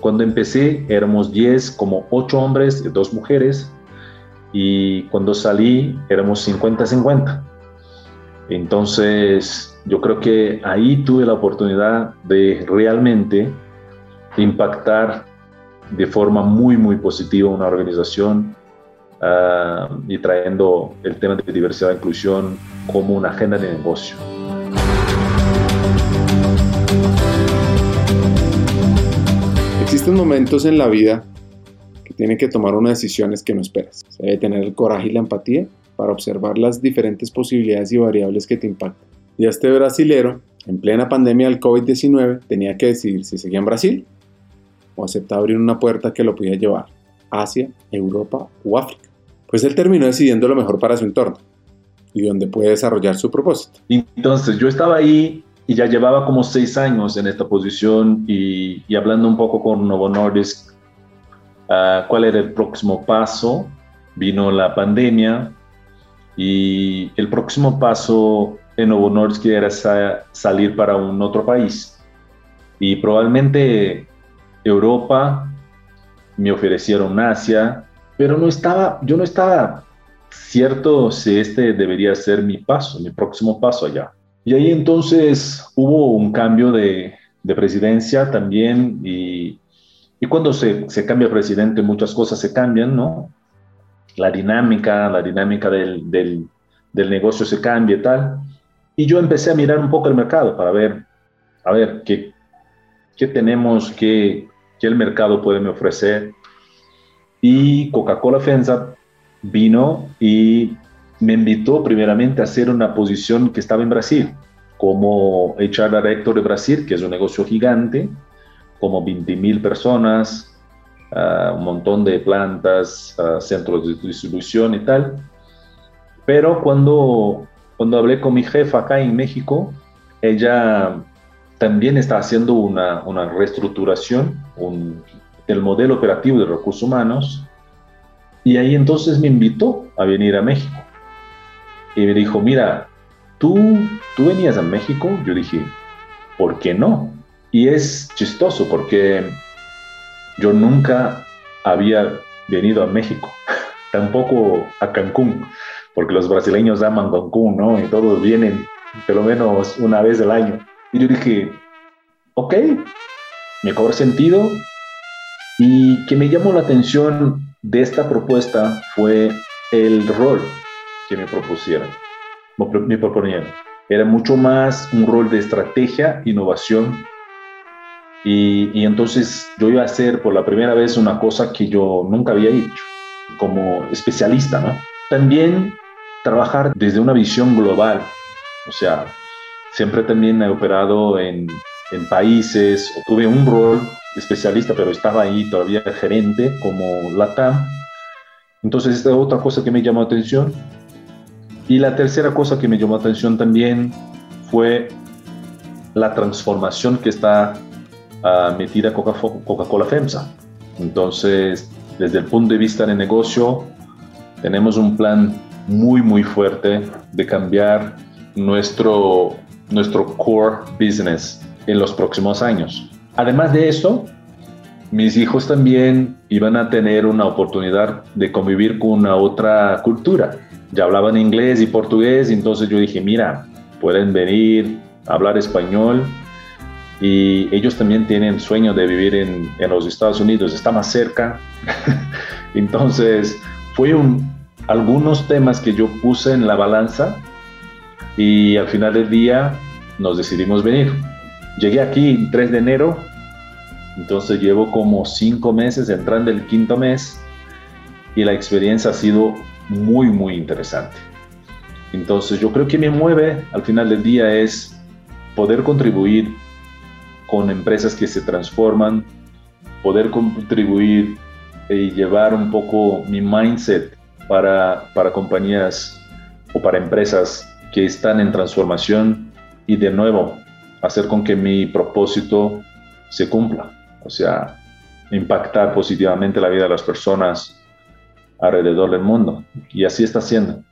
Speaker 2: cuando empecé éramos 10, como 8 hombres y 2 mujeres, y cuando salí éramos 50-50. Entonces, yo creo que ahí tuve la oportunidad de realmente impactar de forma muy, muy positiva una organización uh, y trayendo el tema de diversidad e inclusión como una agenda de negocio.
Speaker 1: Existen momentos en la vida que tienen que tomar unas decisiones que no esperas. Se debe tener el coraje y la empatía para observar las diferentes posibilidades y variables que te impactan. Y este brasilero, en plena pandemia del COVID-19, tenía que decidir si seguía en Brasil o aceptaba abrir una puerta que lo podía llevar Asia, Europa o África. Pues él terminó decidiendo lo mejor para su entorno y donde puede desarrollar su propósito.
Speaker 2: Entonces yo estaba ahí y ya llevaba como seis años en esta posición y, y hablando un poco con Novo Nordisk, uh, cuál era el próximo paso. Vino la pandemia y el próximo paso en Novo Nordisk era sa salir para un otro país. Y probablemente Europa, me ofrecieron Asia, pero no estaba, yo no estaba cierto si este debería ser mi paso, mi próximo paso allá. Y ahí entonces hubo un cambio de, de presidencia también y, y cuando se, se, cambia presidente muchas cosas se cambian, ¿no? La dinámica, la dinámica del, del, del negocio se cambia y tal. Y yo empecé a mirar un poco el mercado para ver, a ver, qué, qué tenemos, qué, qué el mercado puede me ofrecer. Y Coca-Cola FENSA vino y me invitó primeramente a hacer una posición que estaba en Brasil, como HR Director de Brasil, que es un negocio gigante, como 20 mil personas, uh, un montón de plantas, uh, centros de distribución y tal. Pero cuando, cuando hablé con mi jefa acá en México, ella también está haciendo una, una reestructuración un, del modelo operativo de recursos humanos y ahí entonces me invitó a venir a México y me dijo, mira, ¿tú, tú venías a México? Yo dije, ¿por qué no? Y es chistoso porque yo nunca había venido a México, tampoco a Cancún, porque los brasileños aman Cancún, ¿no? Y todos vienen por lo menos una vez al año. Y yo dije, ok, me cobra sentido. Y que me llamó la atención de esta propuesta fue el rol que me propusieron, me proponían. Era mucho más un rol de estrategia, innovación. Y, y, entonces yo iba a hacer por la primera vez una cosa que yo nunca había hecho, como especialista, ¿no? También trabajar desde una visión global, o sea, siempre también he operado en, en países, tuve un rol especialista, pero estaba ahí todavía gerente como LATAM. Entonces, esta es otra cosa que me llamó la atención. Y la tercera cosa que me llamó la atención también fue la transformación que está uh, metida Coca-Cola FEMSA. Entonces, desde el punto de vista de negocio, tenemos un plan muy, muy fuerte de cambiar nuestro, nuestro core business en los próximos años. Además de esto, mis hijos también iban a tener una oportunidad de convivir con una otra cultura. Ya hablaban inglés y portugués, entonces yo dije, mira, pueden venir a hablar español y ellos también tienen sueño de vivir en, en los Estados Unidos, está más cerca. entonces, fue un, algunos temas que yo puse en la balanza y al final del día nos decidimos venir. Llegué aquí el 3 de enero, entonces llevo como cinco meses entrando el quinto mes y la experiencia ha sido muy, muy interesante. Entonces yo creo que me mueve al final del día es poder contribuir con empresas que se transforman, poder contribuir y llevar un poco mi mindset para, para compañías o para empresas que están en transformación y de nuevo hacer con que mi propósito se cumpla, o sea, impactar positivamente la vida de las personas alrededor del mundo. Y así está siendo.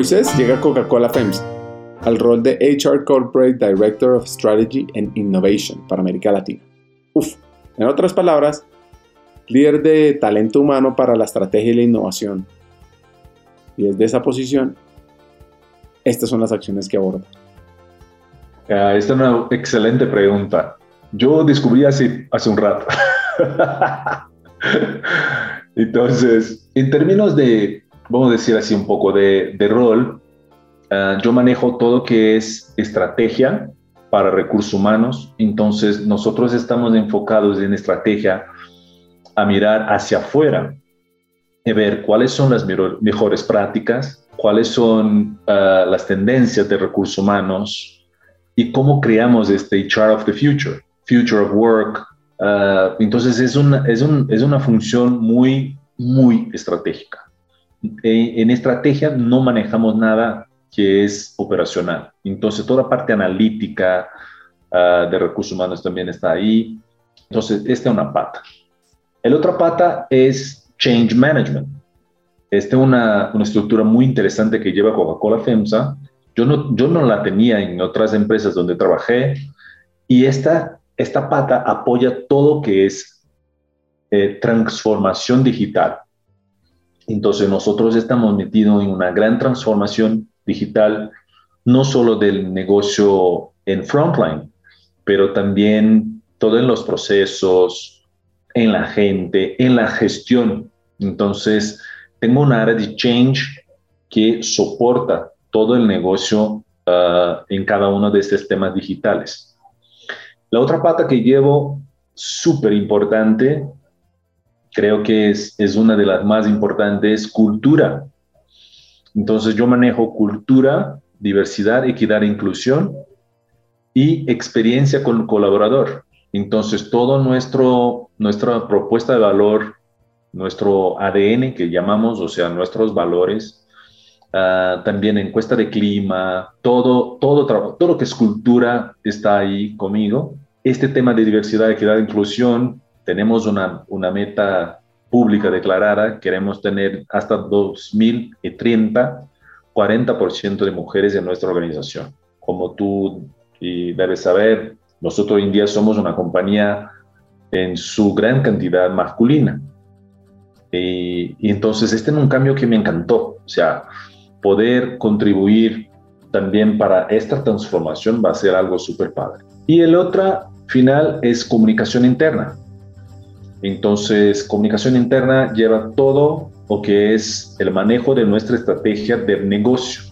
Speaker 1: Moisés llega a Coca-Cola FEMS al rol de HR Corporate Director of Strategy and Innovation para América Latina. Uf, en otras palabras, líder de talento humano para la estrategia y la innovación. Y desde esa posición, estas son las acciones que aborda.
Speaker 2: esta es una excelente pregunta. Yo descubrí hace, hace un rato. Entonces, en términos de, vamos a decir así un poco de, rol, ah, yo manejo todo que es estrategia para recursos humanos. Entonces, nosotros estamos enfocados en estrategia a mirar hacia afuera y ver cuáles son las mejores prácticas, cuáles son ah, las tendencias de recursos humanos y cómo creamos este HR of the Future, Future of Work. Ah, entonces es una, es, un, es una función muy, muy estratégica. En, estrategia no manejamos nada que es operacional. Entonces toda la parte analítica ah, de recursos humanos también está ahí. Entonces, esta es una pata. El otra pata es Change Management. Esta es una, una estructura muy interesante que lleva Coca-Cola FEMSA. Yo no, yo no la tenía en otras empresas donde trabajé y esta, esta pata apoya todo que es eh, transformación digital. Entonces nosotros estamos metidos en una gran transformación digital, no solo del negocio en frontline, pero también todo en los procesos, en la gente, en la gestión. Entonces, tengo una área de change que soporta todo el negocio ah, en cada uno de estos temas digitales. La otra pata que llevo, súper importante, creo que es, es una de las más importantes, cultura. Entonces yo manejo cultura, diversidad, equidad e inclusión y experiencia con colaborador. Entonces, todo nuestro, nuestra propuesta de valor, nuestro ADN que llamamos, o sea, nuestros valores, ah, también encuesta de clima, todo, todo, todo lo que es cultura está ahí conmigo. Este tema de diversidad, equidad e inclusión, tenemos una, una meta pública declarada, queremos tener hasta 2030 40% de mujeres en nuestra organización. Como tú y debes saber, nosotros hoy en día somos una compañía en su gran cantidad masculina. Y, entonces este es un cambio que me encantó. O sea, poder contribuir también para esta transformación va a ser algo súper padre. Y el otro final es comunicación interna. Entonces, comunicación interna lleva todo lo que es el manejo de nuestra estrategia de negocio.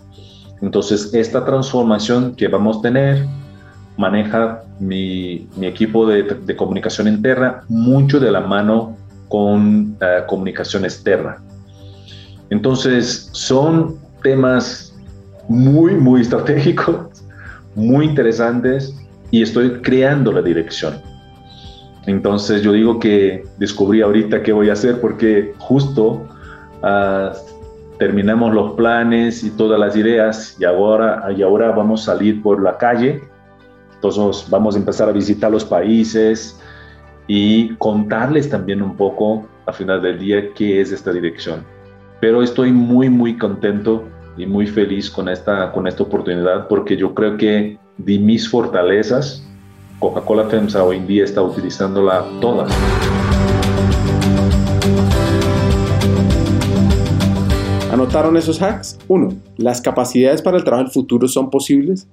Speaker 2: Entonces, esta transformación que vamos a tener maneja mi, equipo de, comunicación interna mucho de la mano con uh, comunicación externa. Entonces, son temas muy, muy estratégicos, muy interesantes y estoy creando la dirección. Entonces, yo digo que descubrí ahorita qué voy a hacer porque justo uh, terminamos los planes y todas las ideas y ahora, y ahora vamos a salir por la calle entonces vamos a empezar a visitar los países y contarles también un poco al final del día qué es esta dirección. Pero estoy muy, muy contento y muy feliz con esta, con esta oportunidad porque yo creo que de mis fortalezas, Coca-Cola FEMSA hoy en día está utilizándola todas.
Speaker 1: ¿Anotaron esos hacks? 1. ¿Las capacidades para el trabajo del futuro son posibles?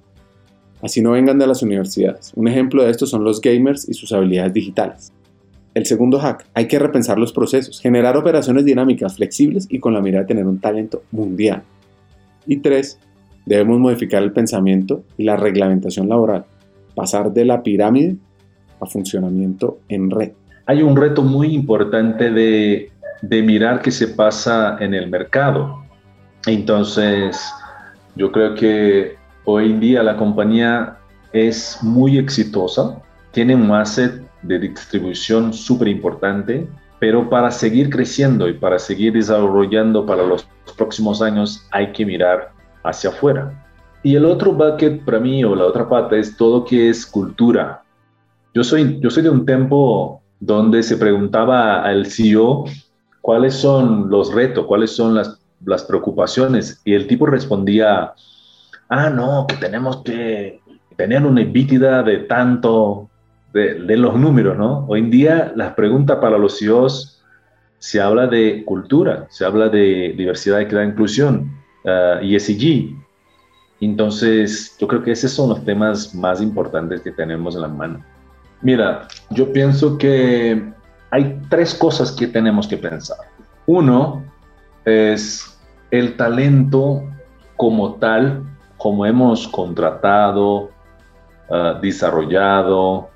Speaker 1: Así no vengan de las universidades. Un ejemplo de esto son los gamers y sus habilidades digitales. El segundo hack, hay que repensar los procesos, generar operaciones dinámicas, flexibles y con la mira de tener un talento mundial. Y tres, debemos modificar el pensamiento y la reglamentación laboral, pasar de la pirámide a funcionamiento en red.
Speaker 2: Hay un reto muy importante de, mirar qué se pasa en el mercado. Entonces, yo creo que hoy en día la compañía es muy exitosa, tiene un asset de distribución súper importante, pero para seguir creciendo y para seguir desarrollando para los próximos años hay que mirar hacia afuera. Y el otro bucket para mí, o la otra pata, es todo que es cultura. Yo soy, yo soy de un tiempo donde se preguntaba al CEO cuáles son los retos, cuáles son las, las preocupaciones, y el tipo respondía, ah, no, que tenemos que tener una EBITDA de tanto, de, los números, ¿no? Hoy en día las preguntas para los CEOs se habla de cultura, se habla de diversidad, equidad inclusión, uh, y ESG. Entonces, yo creo que esos son los temas más importantes que tenemos en la mano. Mira, yo pienso que hay tres cosas que tenemos que pensar. Uno es el talento como tal, como hemos contratado, uh, desarrollado,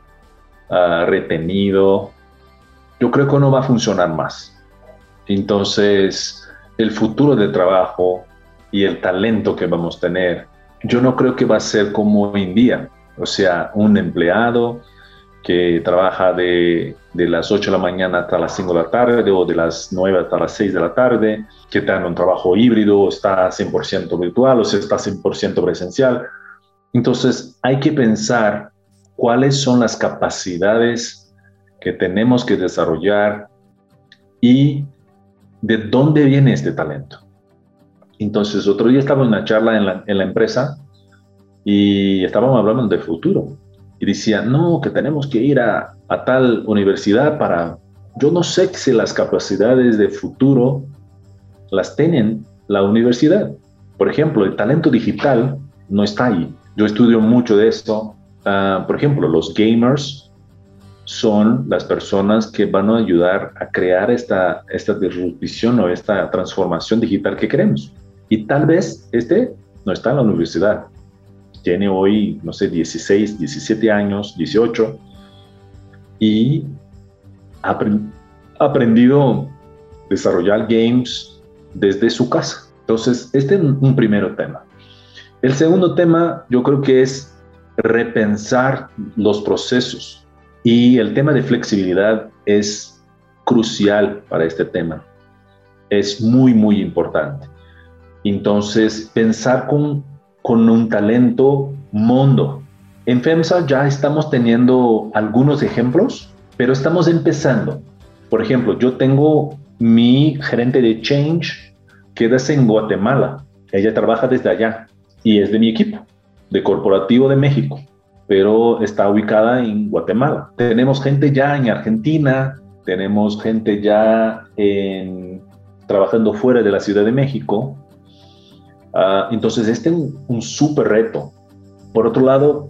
Speaker 2: Ah, retenido, yo creo que no va a funcionar más. Entonces, el futuro del trabajo y el talento que vamos a tener, yo no creo que va a ser como hoy en día. O sea, un empleado que trabaja de, de, las 8 de la mañana hasta las 5 de la tarde o de las 9 hasta las 6 de la tarde, que tiene un trabajo híbrido, está 100% virtual o sea, está 100% presencial. Entonces hay que pensar cuáles son las capacidades que tenemos que desarrollar y de dónde viene este talento. Entonces, otro día estaba en una charla en la, empresa y estábamos hablando del futuro. Y decía, no, que tenemos que ir a, tal universidad para... Yo no sé si las capacidades de futuro las tienen la universidad. Por ejemplo, el talento digital no está ahí. Yo estudio mucho de esto Ah, por ejemplo, los gamers son las personas que van a ayudar a crear esta, esta disrupción o esta transformación digital que queremos. Y tal vez este no está en la universidad. Tiene hoy, no sé, 16, 17 años, 18, y ha aprendido a desarrollar games desde su casa. Entonces, este es un primer tema. El segundo tema, yo creo que es repensar los procesos. Y el tema de flexibilidad es crucial para este tema. Es muy, muy importante. Entonces, pensar con, con un talento mundo. En FEMSA ya estamos teniendo algunos ejemplos, pero estamos empezando. Por ejemplo, yo tengo mi gerente de Change, que es en Guatemala. Ella trabaja desde allá y es de mi equipo de Corporativo de México, pero está ubicada en Guatemala. Tenemos gente ya en Argentina, tenemos gente ya trabajando fuera de la Ciudad de México. Ah, entonces, este es un, un súper reto. Por otro lado,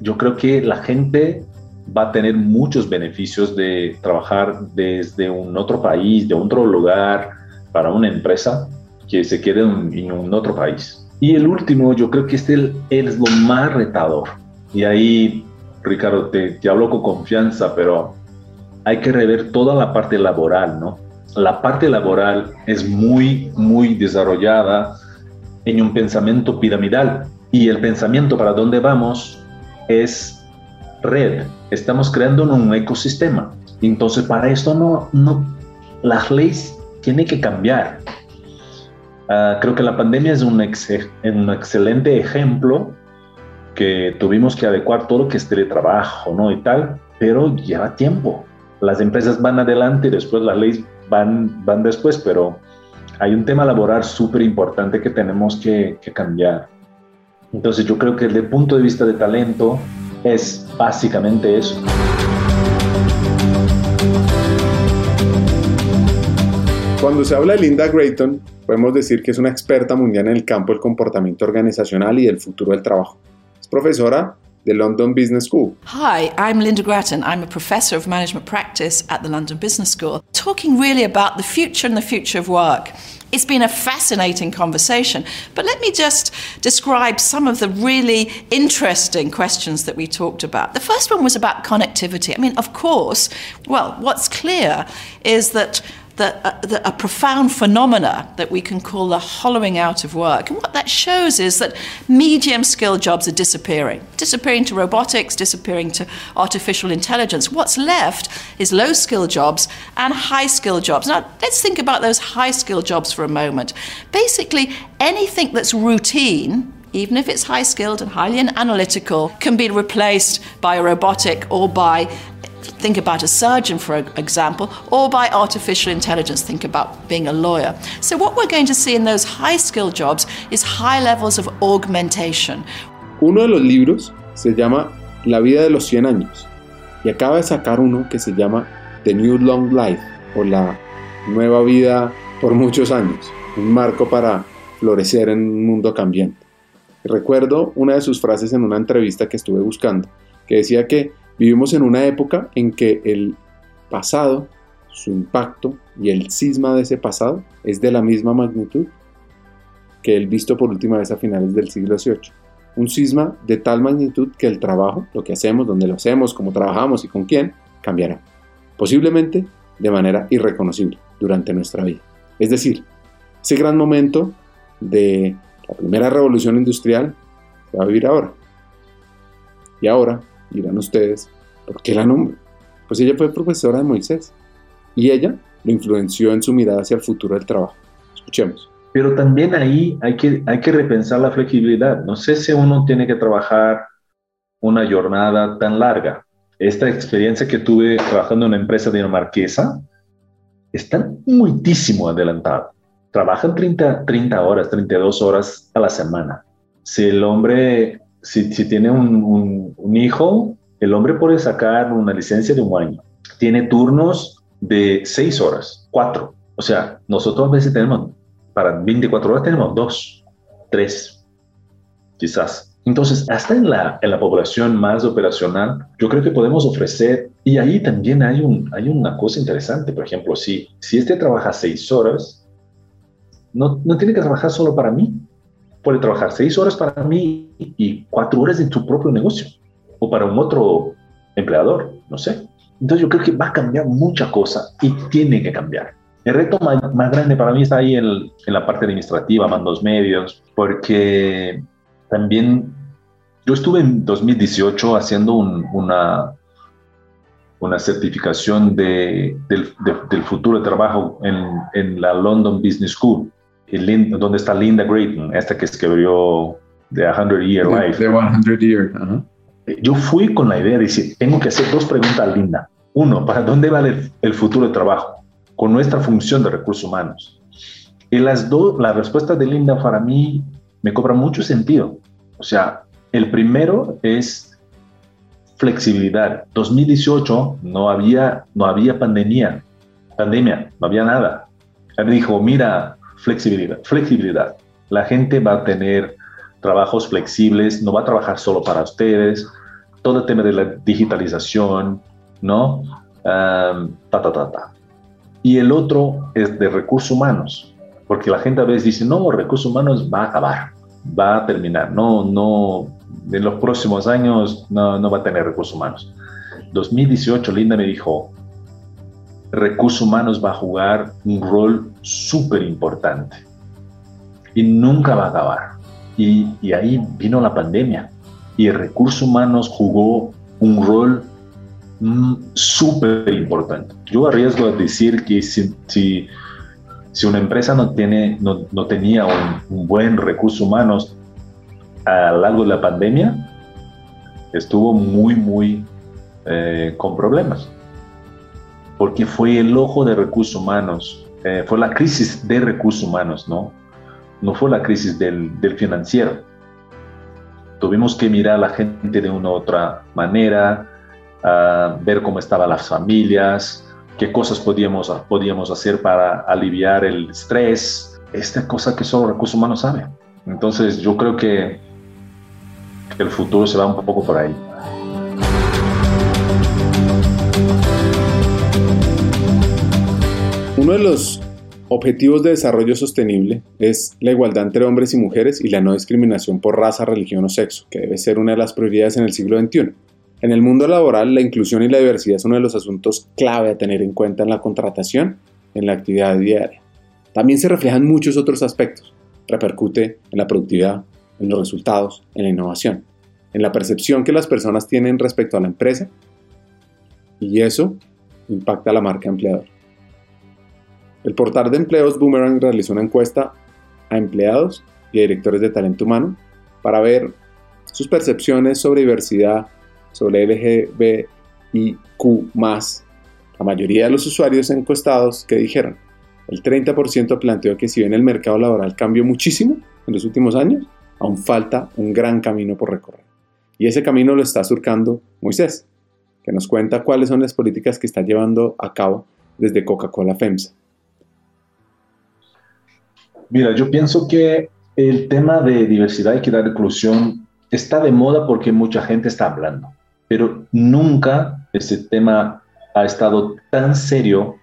Speaker 2: yo creo que la gente va a tener muchos beneficios de trabajar desde un otro país, de otro lugar, para una empresa que se quede en un otro país. Y el último, yo creo que este es lo más retador. Y ahí, Ricardo, te, te hablo con confianza, pero hay que rever toda la parte laboral, ¿no? La parte laboral es muy, muy desarrollada en un pensamiento piramidal. Y el pensamiento para dónde vamos es red. Estamos creando un ecosistema. Entonces, para esto no, no, las leyes tienen que cambiar. Ah, creo que la pandemia es un, un, excelente ejemplo que tuvimos que adecuar todo lo que es teletrabajo, ¿no? Y tal, pero lleva tiempo. Las empresas van adelante y después las leyes van, van después, pero hay un tema laboral súper importante que tenemos que, cambiar. Entonces yo creo que desde el punto de vista de talento es básicamente eso.
Speaker 1: Cuando se habla de Linda Grayton, podemos decir que es una experta mundial en el campo del comportamiento organizacional y del futuro del trabajo. Es profesora de London Business School.
Speaker 4: Hi, I'm Linda Grattan. I'm a professor of management practice at the London Business School, talking really about the future and the future of work. It's been a fascinating conversation, but let me just describe some of the really interesting questions that we talked about. The first one was about connectivity. I mean, of course, well, what's clear is that uh, a profound phenomena that we can call the hollowing out of work. And what that shows is that medium skilled jobs are disappearing, disappearing to robotics, disappearing to artificial intelligence. What's left is low skilled jobs and high skilled jobs. Now, let's think about those high skilled jobs for a moment. Basically, anything that's routine even if it's high skilled and highly analytical, can be replaced by a robotic or by think about a surgeon, for example, or by artificial intelligence, think about being a lawyer. So, what we're going to see in those high skilled jobs is high levels of augmentation.
Speaker 1: Uno de los libros se llama La vida de los 100 años y acaba de sacar uno que se llama The New Long Life o la nueva vida por muchos años, un marco para florecer en un mundo cambiante. Recuerdo una de sus frases en una entrevista que estuve buscando, que decía que Vivimos en una época en que el pasado, su impacto y el cisma de ese pasado es de la misma magnitud que el visto por última vez a finales del siglo XVIII. Un cisma de tal magnitud que el trabajo, lo que hacemos, donde lo hacemos, cómo trabajamos y con quién, cambiará. Posiblemente de manera irreconocible durante nuestra vida. Es decir, ese gran momento de la primera revolución industrial se va a vivir ahora. Y ahora dirán ustedes, ¿por qué la nombro? Pues ella fue profesora de Moisés y ella lo influenció en su mirada hacia el futuro del trabajo. Escuchemos.
Speaker 2: Pero también ahí hay que, hay que repensar la flexibilidad. No sé si uno tiene que trabajar una jornada tan larga. Esta experiencia que tuve trabajando en una empresa dinamarquesa está muchísimo adelantado. Trabajan 30, 30 horas, 32 horas a la semana. Si el hombre si, tiene un, hijo, el hombre puede sacar una licencia de un año. Tiene turnos de seis horas, cuatro. O sea, nosotros a veces tenemos, para 24 horas tenemos dos, tres, quizás. Entonces, hasta en la, población más operacional, yo creo que podemos ofrecer, y ahí también hay, un, hay una cosa interesante, por ejemplo, si, si este trabaja seis horas, no tiene que trabajar solo para mí, puede trabajar seis horas para mí y cuatro horas en su propio negocio o para un otro empleador, no sé. Entonces yo creo que va a cambiar mucha cosa y tiene que cambiar. El reto más, grande para mí está ahí en, en, la parte administrativa, mandos medios, porque también yo estuve en 2018 haciendo una, una certificación de, del, del, futuro de trabajo en, en la London Business School donde está Linda Grayton, esta que escribió The 100 Year Life.
Speaker 1: The 100 Year.
Speaker 2: Yo fui con la idea de decir, tengo que hacer dos preguntas a Linda. Uno, ¿para dónde va el, futuro de trabajo? Con nuestra función de recursos humanos. Y las dos, la respuesta de Linda para mí me cobra mucho sentido. O sea, el primero es flexibilidad. 2018 no había, no había pandemia, pandemia, no había nada. Él dijo, mira, Flexibilidad. Flexibilidad. La gente va a tener trabajos flexibles, no va a trabajar solo para ustedes. Todo el tema de la digitalización, ¿no? ta, ta, ta, ta. Y el otro es de recursos humanos, porque la gente a veces dice, no, recursos humanos va a acabar, va a terminar, no, no, en los próximos años no, no va a tener recursos humanos. 2018, Linda me dijo, recursos humanos va a jugar un rol súper importante y nunca va a acabar. Y, y, ahí vino la pandemia y recursos humanos jugó un rol mm, súper importante. Yo arriesgo a decir que si, si, si una empresa no, tiene, no, no tenía un, buen recursos humanos a lo largo de la pandemia, estuvo muy, muy eh, con problemas porque fue el ojo de recursos humanos, eh, fue la crisis de recursos humanos, ¿no? No fue la crisis del, del financiero. Tuvimos que mirar a la gente de una u otra manera, a ver cómo estaban las familias, qué cosas podíamos, podíamos hacer para aliviar el estrés, esta cosa que solo recursos humanos saben. Entonces yo creo que el futuro se va un poco por ahí.
Speaker 1: Uno de los objetivos de desarrollo sostenible es la igualdad entre hombres y mujeres y la no discriminación por raza, religión o sexo, que debe ser una de las prioridades en el siglo XXI. En el mundo laboral, la inclusión y la diversidad es uno de los asuntos clave a tener en cuenta en la contratación, en la actividad diaria. También se reflejan muchos otros aspectos. Repercute en la productividad, en los resultados, en la innovación, en la percepción que las personas tienen respecto a la empresa y eso impacta a la marca empleador. El portal de empleos Boomerang realizó una encuesta a empleados y a directores de talento humano para ver sus percepciones sobre diversidad, sobre LGBTQ+. La mayoría de los usuarios encuestados que dijeron, el 30% planteó que si bien el mercado laboral cambió muchísimo en los últimos años, aún falta un gran camino por recorrer. Y ese camino lo está surcando Moisés, que nos cuenta cuáles son las políticas que está llevando a cabo desde Coca-Cola FEMSA.
Speaker 2: Mira, yo pienso que el tema de diversidad, equidad y inclusión está de moda porque mucha gente está hablando, pero nunca ese tema ha estado tan serio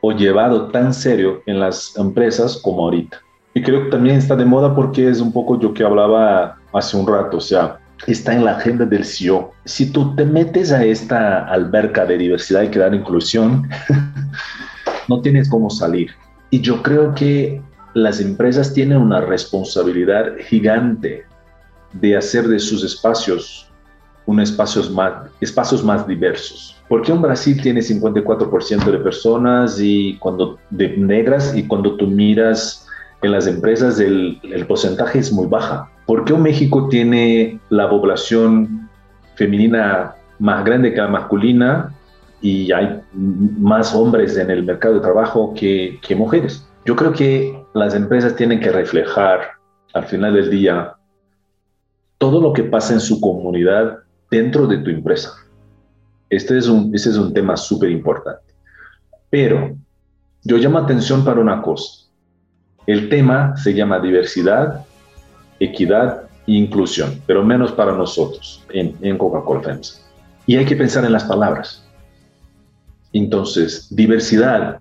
Speaker 2: o llevado tan serio en las empresas como ahorita. Y creo que también está de moda porque es un poco yo que hablaba hace un rato, o sea, está en la agenda del CEO. Si tú te metes a esta alberca de diversidad, equidad e inclusión, no tienes cómo salir. Y yo creo que las empresas tienen una responsabilidad gigante de hacer de sus espacios un espacios más, espacios más diversos. Porque en Brasil tiene 54% de personas y cuando de negras y cuando tú miras en las empresas el, porcentaje es muy baja. ¿Por qué México tiene la población femenina más grande que la masculina y hay más hombres en el mercado de trabajo que, que mujeres? Yo creo que las empresas tienen que reflejar al final del día todo lo que pasa en su comunidad dentro de tu empresa. Este es un, este es un tema súper importante. Pero yo llamo atención para una cosa. El tema se llama diversidad, equidad e inclusión, pero menos para nosotros en, en Coca-Cola FEMSA. Y hay que pensar en las palabras. Entonces, diversidad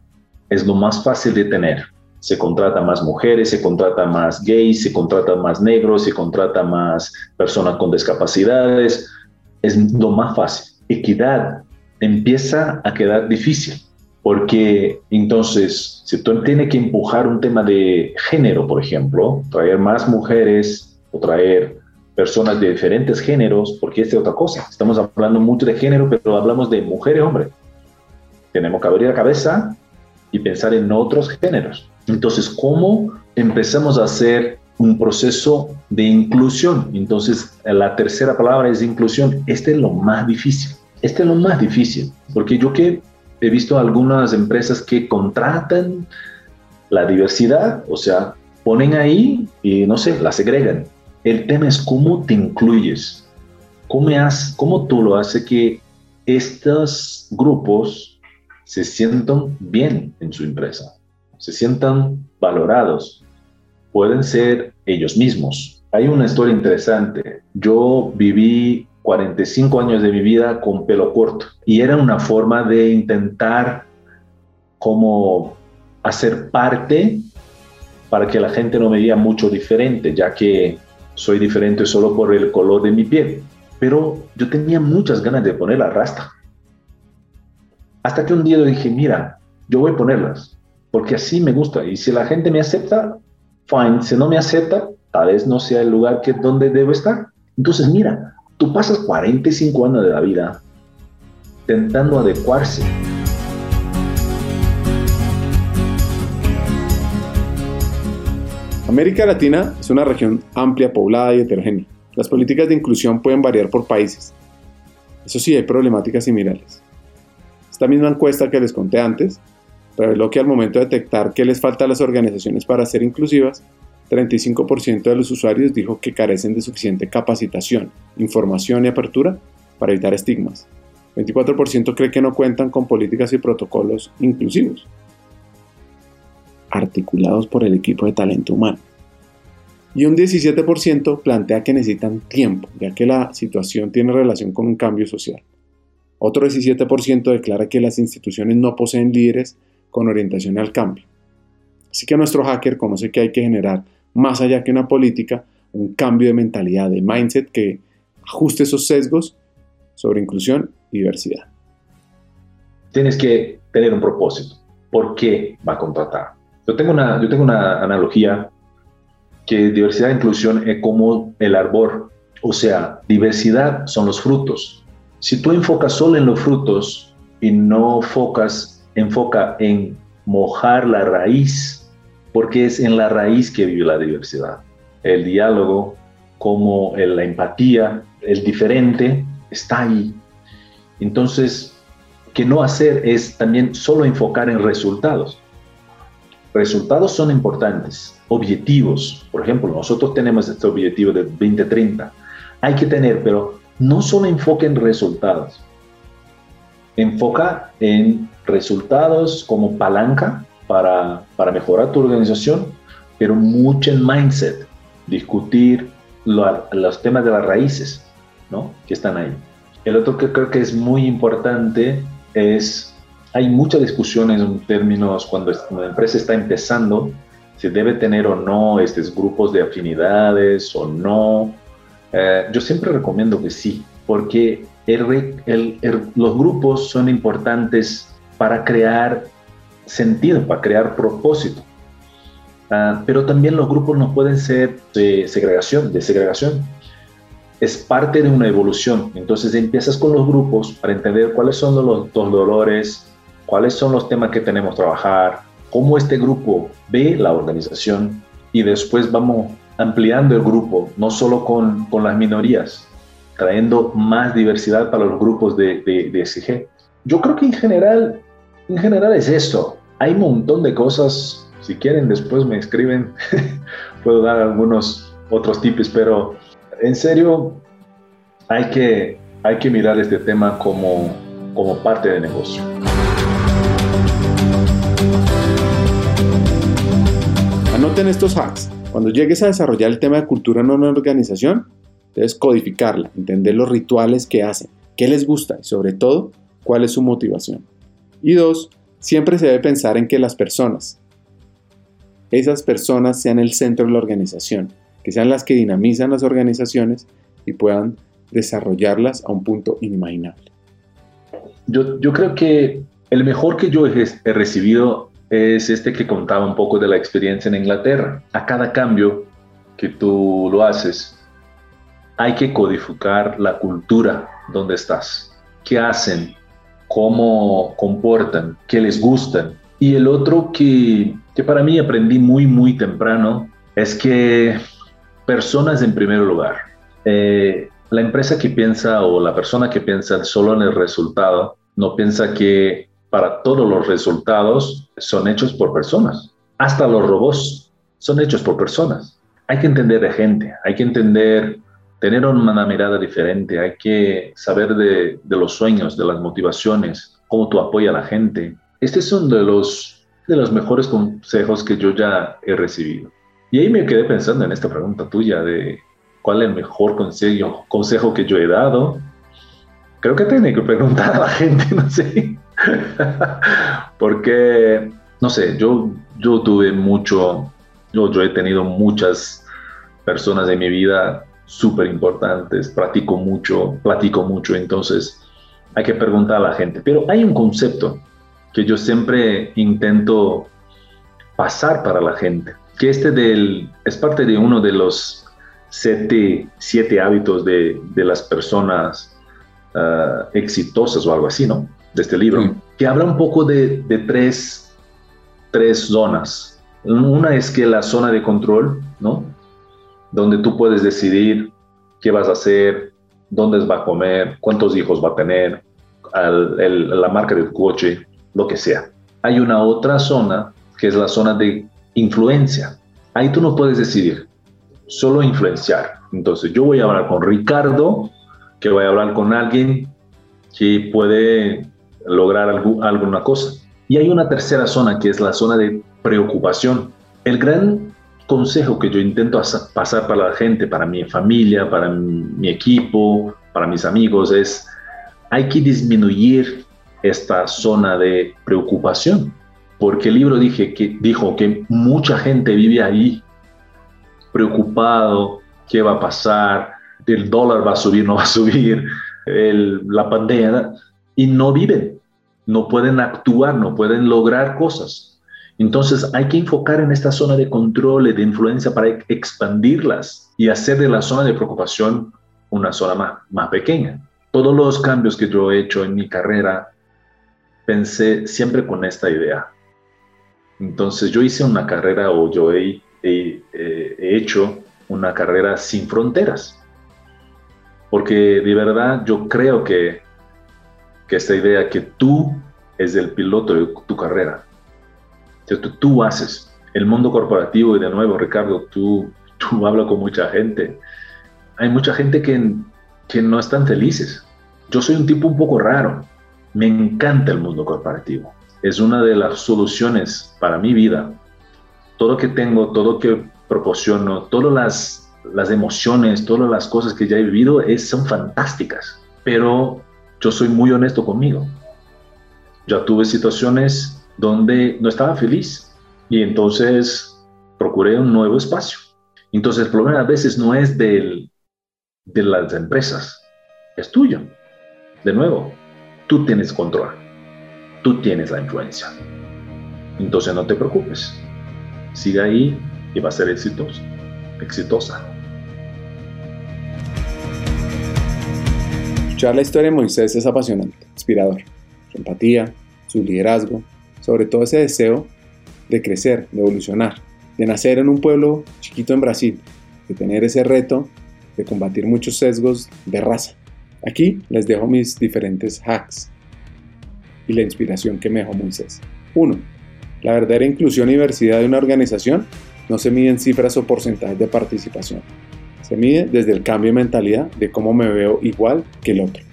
Speaker 2: es lo más fácil de tener se contrata más mujeres, se contrata más gays, se contrata más negros, se contrata más personas con discapacidades. Es lo más fácil. Equidad empieza a quedar difícil, porque entonces, si tú tienes que empujar un tema de género, por ejemplo, traer más mujeres o traer personas de diferentes géneros, porque es otra cosa. Estamos hablando mucho de género, pero hablamos de mujer y hombre. Tenemos que abrir la cabeza y pensar en otros géneros. Entonces, ¿cómo empezamos a hacer un proceso de inclusión? Entonces, la tercera palabra es inclusión. Este es lo más difícil. Este es lo más difícil, porque yo que he visto algunas empresas que contratan la diversidad, o sea, ponen ahí y no sé, la segregan. El tema es cómo te incluyes, cómo, cómo tú lo haces que estos grupos se sientan bien en su empresa se sientan valorados, pueden ser ellos mismos. Hay una historia interesante. Yo viví 45 años de mi vida con pelo corto y era una forma de intentar como hacer parte para que la gente no me diga mucho diferente, ya que soy diferente solo por el color de mi piel. Pero yo tenía muchas ganas de poner la rasta. Hasta que un día dije, mira, yo voy a ponerlas porque así me gusta. Y si la gente me acepta, fine. Si no me acepta, tal vez no sea el lugar que donde debo estar. Entonces, mira, tú pasas 45 años de la vida intentando adecuarse.
Speaker 1: América Latina es una región amplia, poblada y heterogénea. Las políticas de inclusión pueden variar por países. Eso sí, hay problemáticas similares. Esta misma encuesta que les conté antes reveló que al momento de detectar qué les falta a las organizaciones para ser inclusivas, 35% de los usuarios dijo que carecen de suficiente capacitación, información y apertura para evitar estigmas. 24% cree que no cuentan con políticas y protocolos inclusivos, articulados por el equipo de talento humano. Y un 17% plantea que necesitan tiempo, ya que la situación tiene relación con un cambio social. Otro 17% declara que las instituciones no poseen líderes con orientación al cambio. Así que nuestro hacker conoce que hay que generar, más allá que una política, un cambio de mentalidad, de mindset que ajuste esos sesgos sobre inclusión y diversidad.
Speaker 2: Tienes que tener un propósito. ¿Por qué va a contratar? Yo tengo una, yo tengo una analogía que diversidad e inclusión es como el árbol. O sea, diversidad son los frutos. Si tú enfocas solo en los frutos y no focas, enfoca en mojar la raíz, porque es en la raíz que vive la diversidad. El diálogo, como la empatía, el diferente, está ahí. Entonces, que no hacer es también solo enfocar en resultados. Resultados son importantes, objetivos. Por ejemplo, nosotros tenemos este objetivo de 2030. Hay que tener, pero no solo enfoque en resultados. Enfoca en resultados como palanca para, para mejorar tu organización, pero mucho en mindset, discutir los temas de las raíces ¿no? que están ahí. El otro que creo que es muy importante es, hay muchas discusiones en términos cuando la empresa está empezando, si debe tener o no estos grupos de afinidades o no. Eh, yo siempre recomiendo que sí, porque los grupos son importantes para crear sentido, para crear propósito. Ah, pero también los grupos no pueden ser de segregación, de segregación es parte de una evolución. Entonces empiezas con los grupos para entender cuáles son los, dolores, cuáles son los temas que tenemos que trabajar, cómo este grupo ve la organización y después vamos ampliando el grupo, no solo con, con las minorías, trayendo más diversidad para los grupos de, de, de SG. Yo creo que en general, en general es esto. Hay un montón de cosas. Si quieren, después me escriben. Puedo dar algunos otros tips, pero en serio, hay que, hay que mirar este tema como, como parte de negocio.
Speaker 1: Anoten estos hacks. Cuando llegues a desarrollar el tema de cultura en una organización, debes codificarla, entender los rituales que hacen, qué les gusta y sobre todo cuál es su motivación. Y dos, siempre se debe pensar en que las personas, esas personas sean el centro de la organización que sean las que dinamizan las organizaciones y puedan desarrollarlas a un punto inimaginable.
Speaker 2: Yo, creo que el mejor que yo he recibido es este que contaba un poco de la experiencia en Inglaterra. A cada cambio que tú lo haces, hay que codificar la cultura donde estás. ¿Qué hacen? ¿Cómo comportan? ¿Qué les gustan? Y el otro que, que para mí aprendí muy, muy temprano es que personas en primer lugar. Eh, la empresa que piensa o la persona que piensa solo en el resultado, no piensa que para todos los resultados son hechos por personas. Hasta los robots son hechos por personas. Hay que entender de gente, hay que entender, tener una mirada diferente, hay que saber de, de los sueños, de las motivaciones, cómo tú apoyas a la gente. Este es uno de los, de los mejores consejos que yo ya he recibido. Y ahí me quedé pensando en esta pregunta tuya de cuál es el mejor consejo, consejo que yo he dado. Creo que tiene que preguntar a la gente, no sé. Porque, no sé, yo, yo tuve mucho, yo, yo he tenido muchas personas en mi vida súper importantes, practico mucho, platico mucho, entonces hay que preguntar a la gente. Pero hay un concepto que yo siempre intento pasar para la gente que este del, es parte de uno de los siete, siete hábitos de, de, las personas uh, exitosas o algo así, ¿no? De este libro, mm. que habla un poco de, de, tres, tres zonas. Una es que la zona de control, ¿no? Donde tú puedes decidir qué vas a hacer, dónde va a comer, cuántos hijos va a tener, la marca del coche, lo que sea. Hay una otra zona que es la zona de influencia. Ahí tú no puedes decidir, solo influenciar. Entonces yo voy a hablar con Ricardo, que voy a hablar con alguien que puede lograr alguna cosa. Y hay una tercera zona que es la zona de preocupación. El gran consejo que yo intento pasar para la gente, para mi familia, para mi equipo, para mis amigos, es hay que disminuir esta zona de preocupación, porque el libro dije que, dijo que mucha gente vive ahí preocupado, qué va a pasar, el dólar va a subir, no va a subir, la pandemia, y no viven, no pueden actuar, no pueden lograr cosas. Entonces hay que enfocar en esta zona de control y de influencia para expandirlas y hacer de la zona de preocupación una zona más, más pequeña. Todos los cambios que yo he hecho en mi carrera, pensé siempre con esta idea. Entonces yo hice una carrera o yo he, he hecho una carrera sin fronteras. Porque de verdad yo creo que, que esta idea que tú es el piloto de tu carrera, Tú haces el mundo corporativo y de nuevo, Ricardo, tú, tú hablas con mucha gente. Hay mucha gente que, que no están felices. Yo soy un tipo un poco raro. Me encanta el mundo corporativo. Es una de las soluciones para mi vida. Todo lo que tengo, todo lo que proporciono, todas las, las emociones, todas las cosas que ya he vivido son fantásticas. Pero yo soy muy honesto conmigo. Ya tuve situaciones donde no estaba feliz y entonces procuré un nuevo espacio. Entonces el problema a veces no es del, de las empresas, es tuyo. De nuevo, tú tienes control, tú tienes la influencia. Entonces no te preocupes, sigue ahí y va a ser exitoso, exitosa.
Speaker 1: Escuchar la historia de Moisés es apasionante, inspirador. Su empatía, su liderazgo, sobre todo ese deseo de crecer, de evolucionar, de nacer en un pueblo chiquito en Brasil, de tener ese reto de combatir muchos sesgos de raza. Aquí les dejo mis diferentes hacks y la inspiración que me dejó Moisés. 1. La verdadera inclusión y diversidad de una organización no se mide en cifras o porcentajes de participación. Se mide desde el cambio de mentalidad de cómo me veo igual que el otro.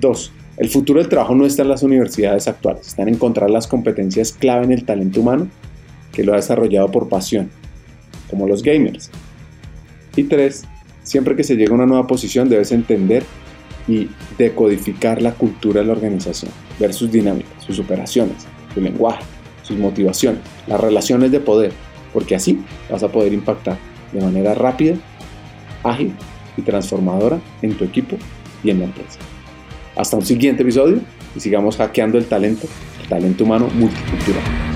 Speaker 1: 2. El futuro del trabajo no está en las universidades actuales, está en encontrar las competencias clave en el talento humano que lo ha desarrollado por pasión, como los gamers. Y tres, siempre que se llega a una nueva posición debes entender y decodificar la cultura de la organización, ver sus dinámicas, sus operaciones, su lenguaje, sus motivaciones, las relaciones de poder, porque así vas a poder impactar de manera rápida, ágil y transformadora en tu equipo y en la empresa. Hasta un siguiente episodio y sigamos hackeando el talento, el talento humano multicultural.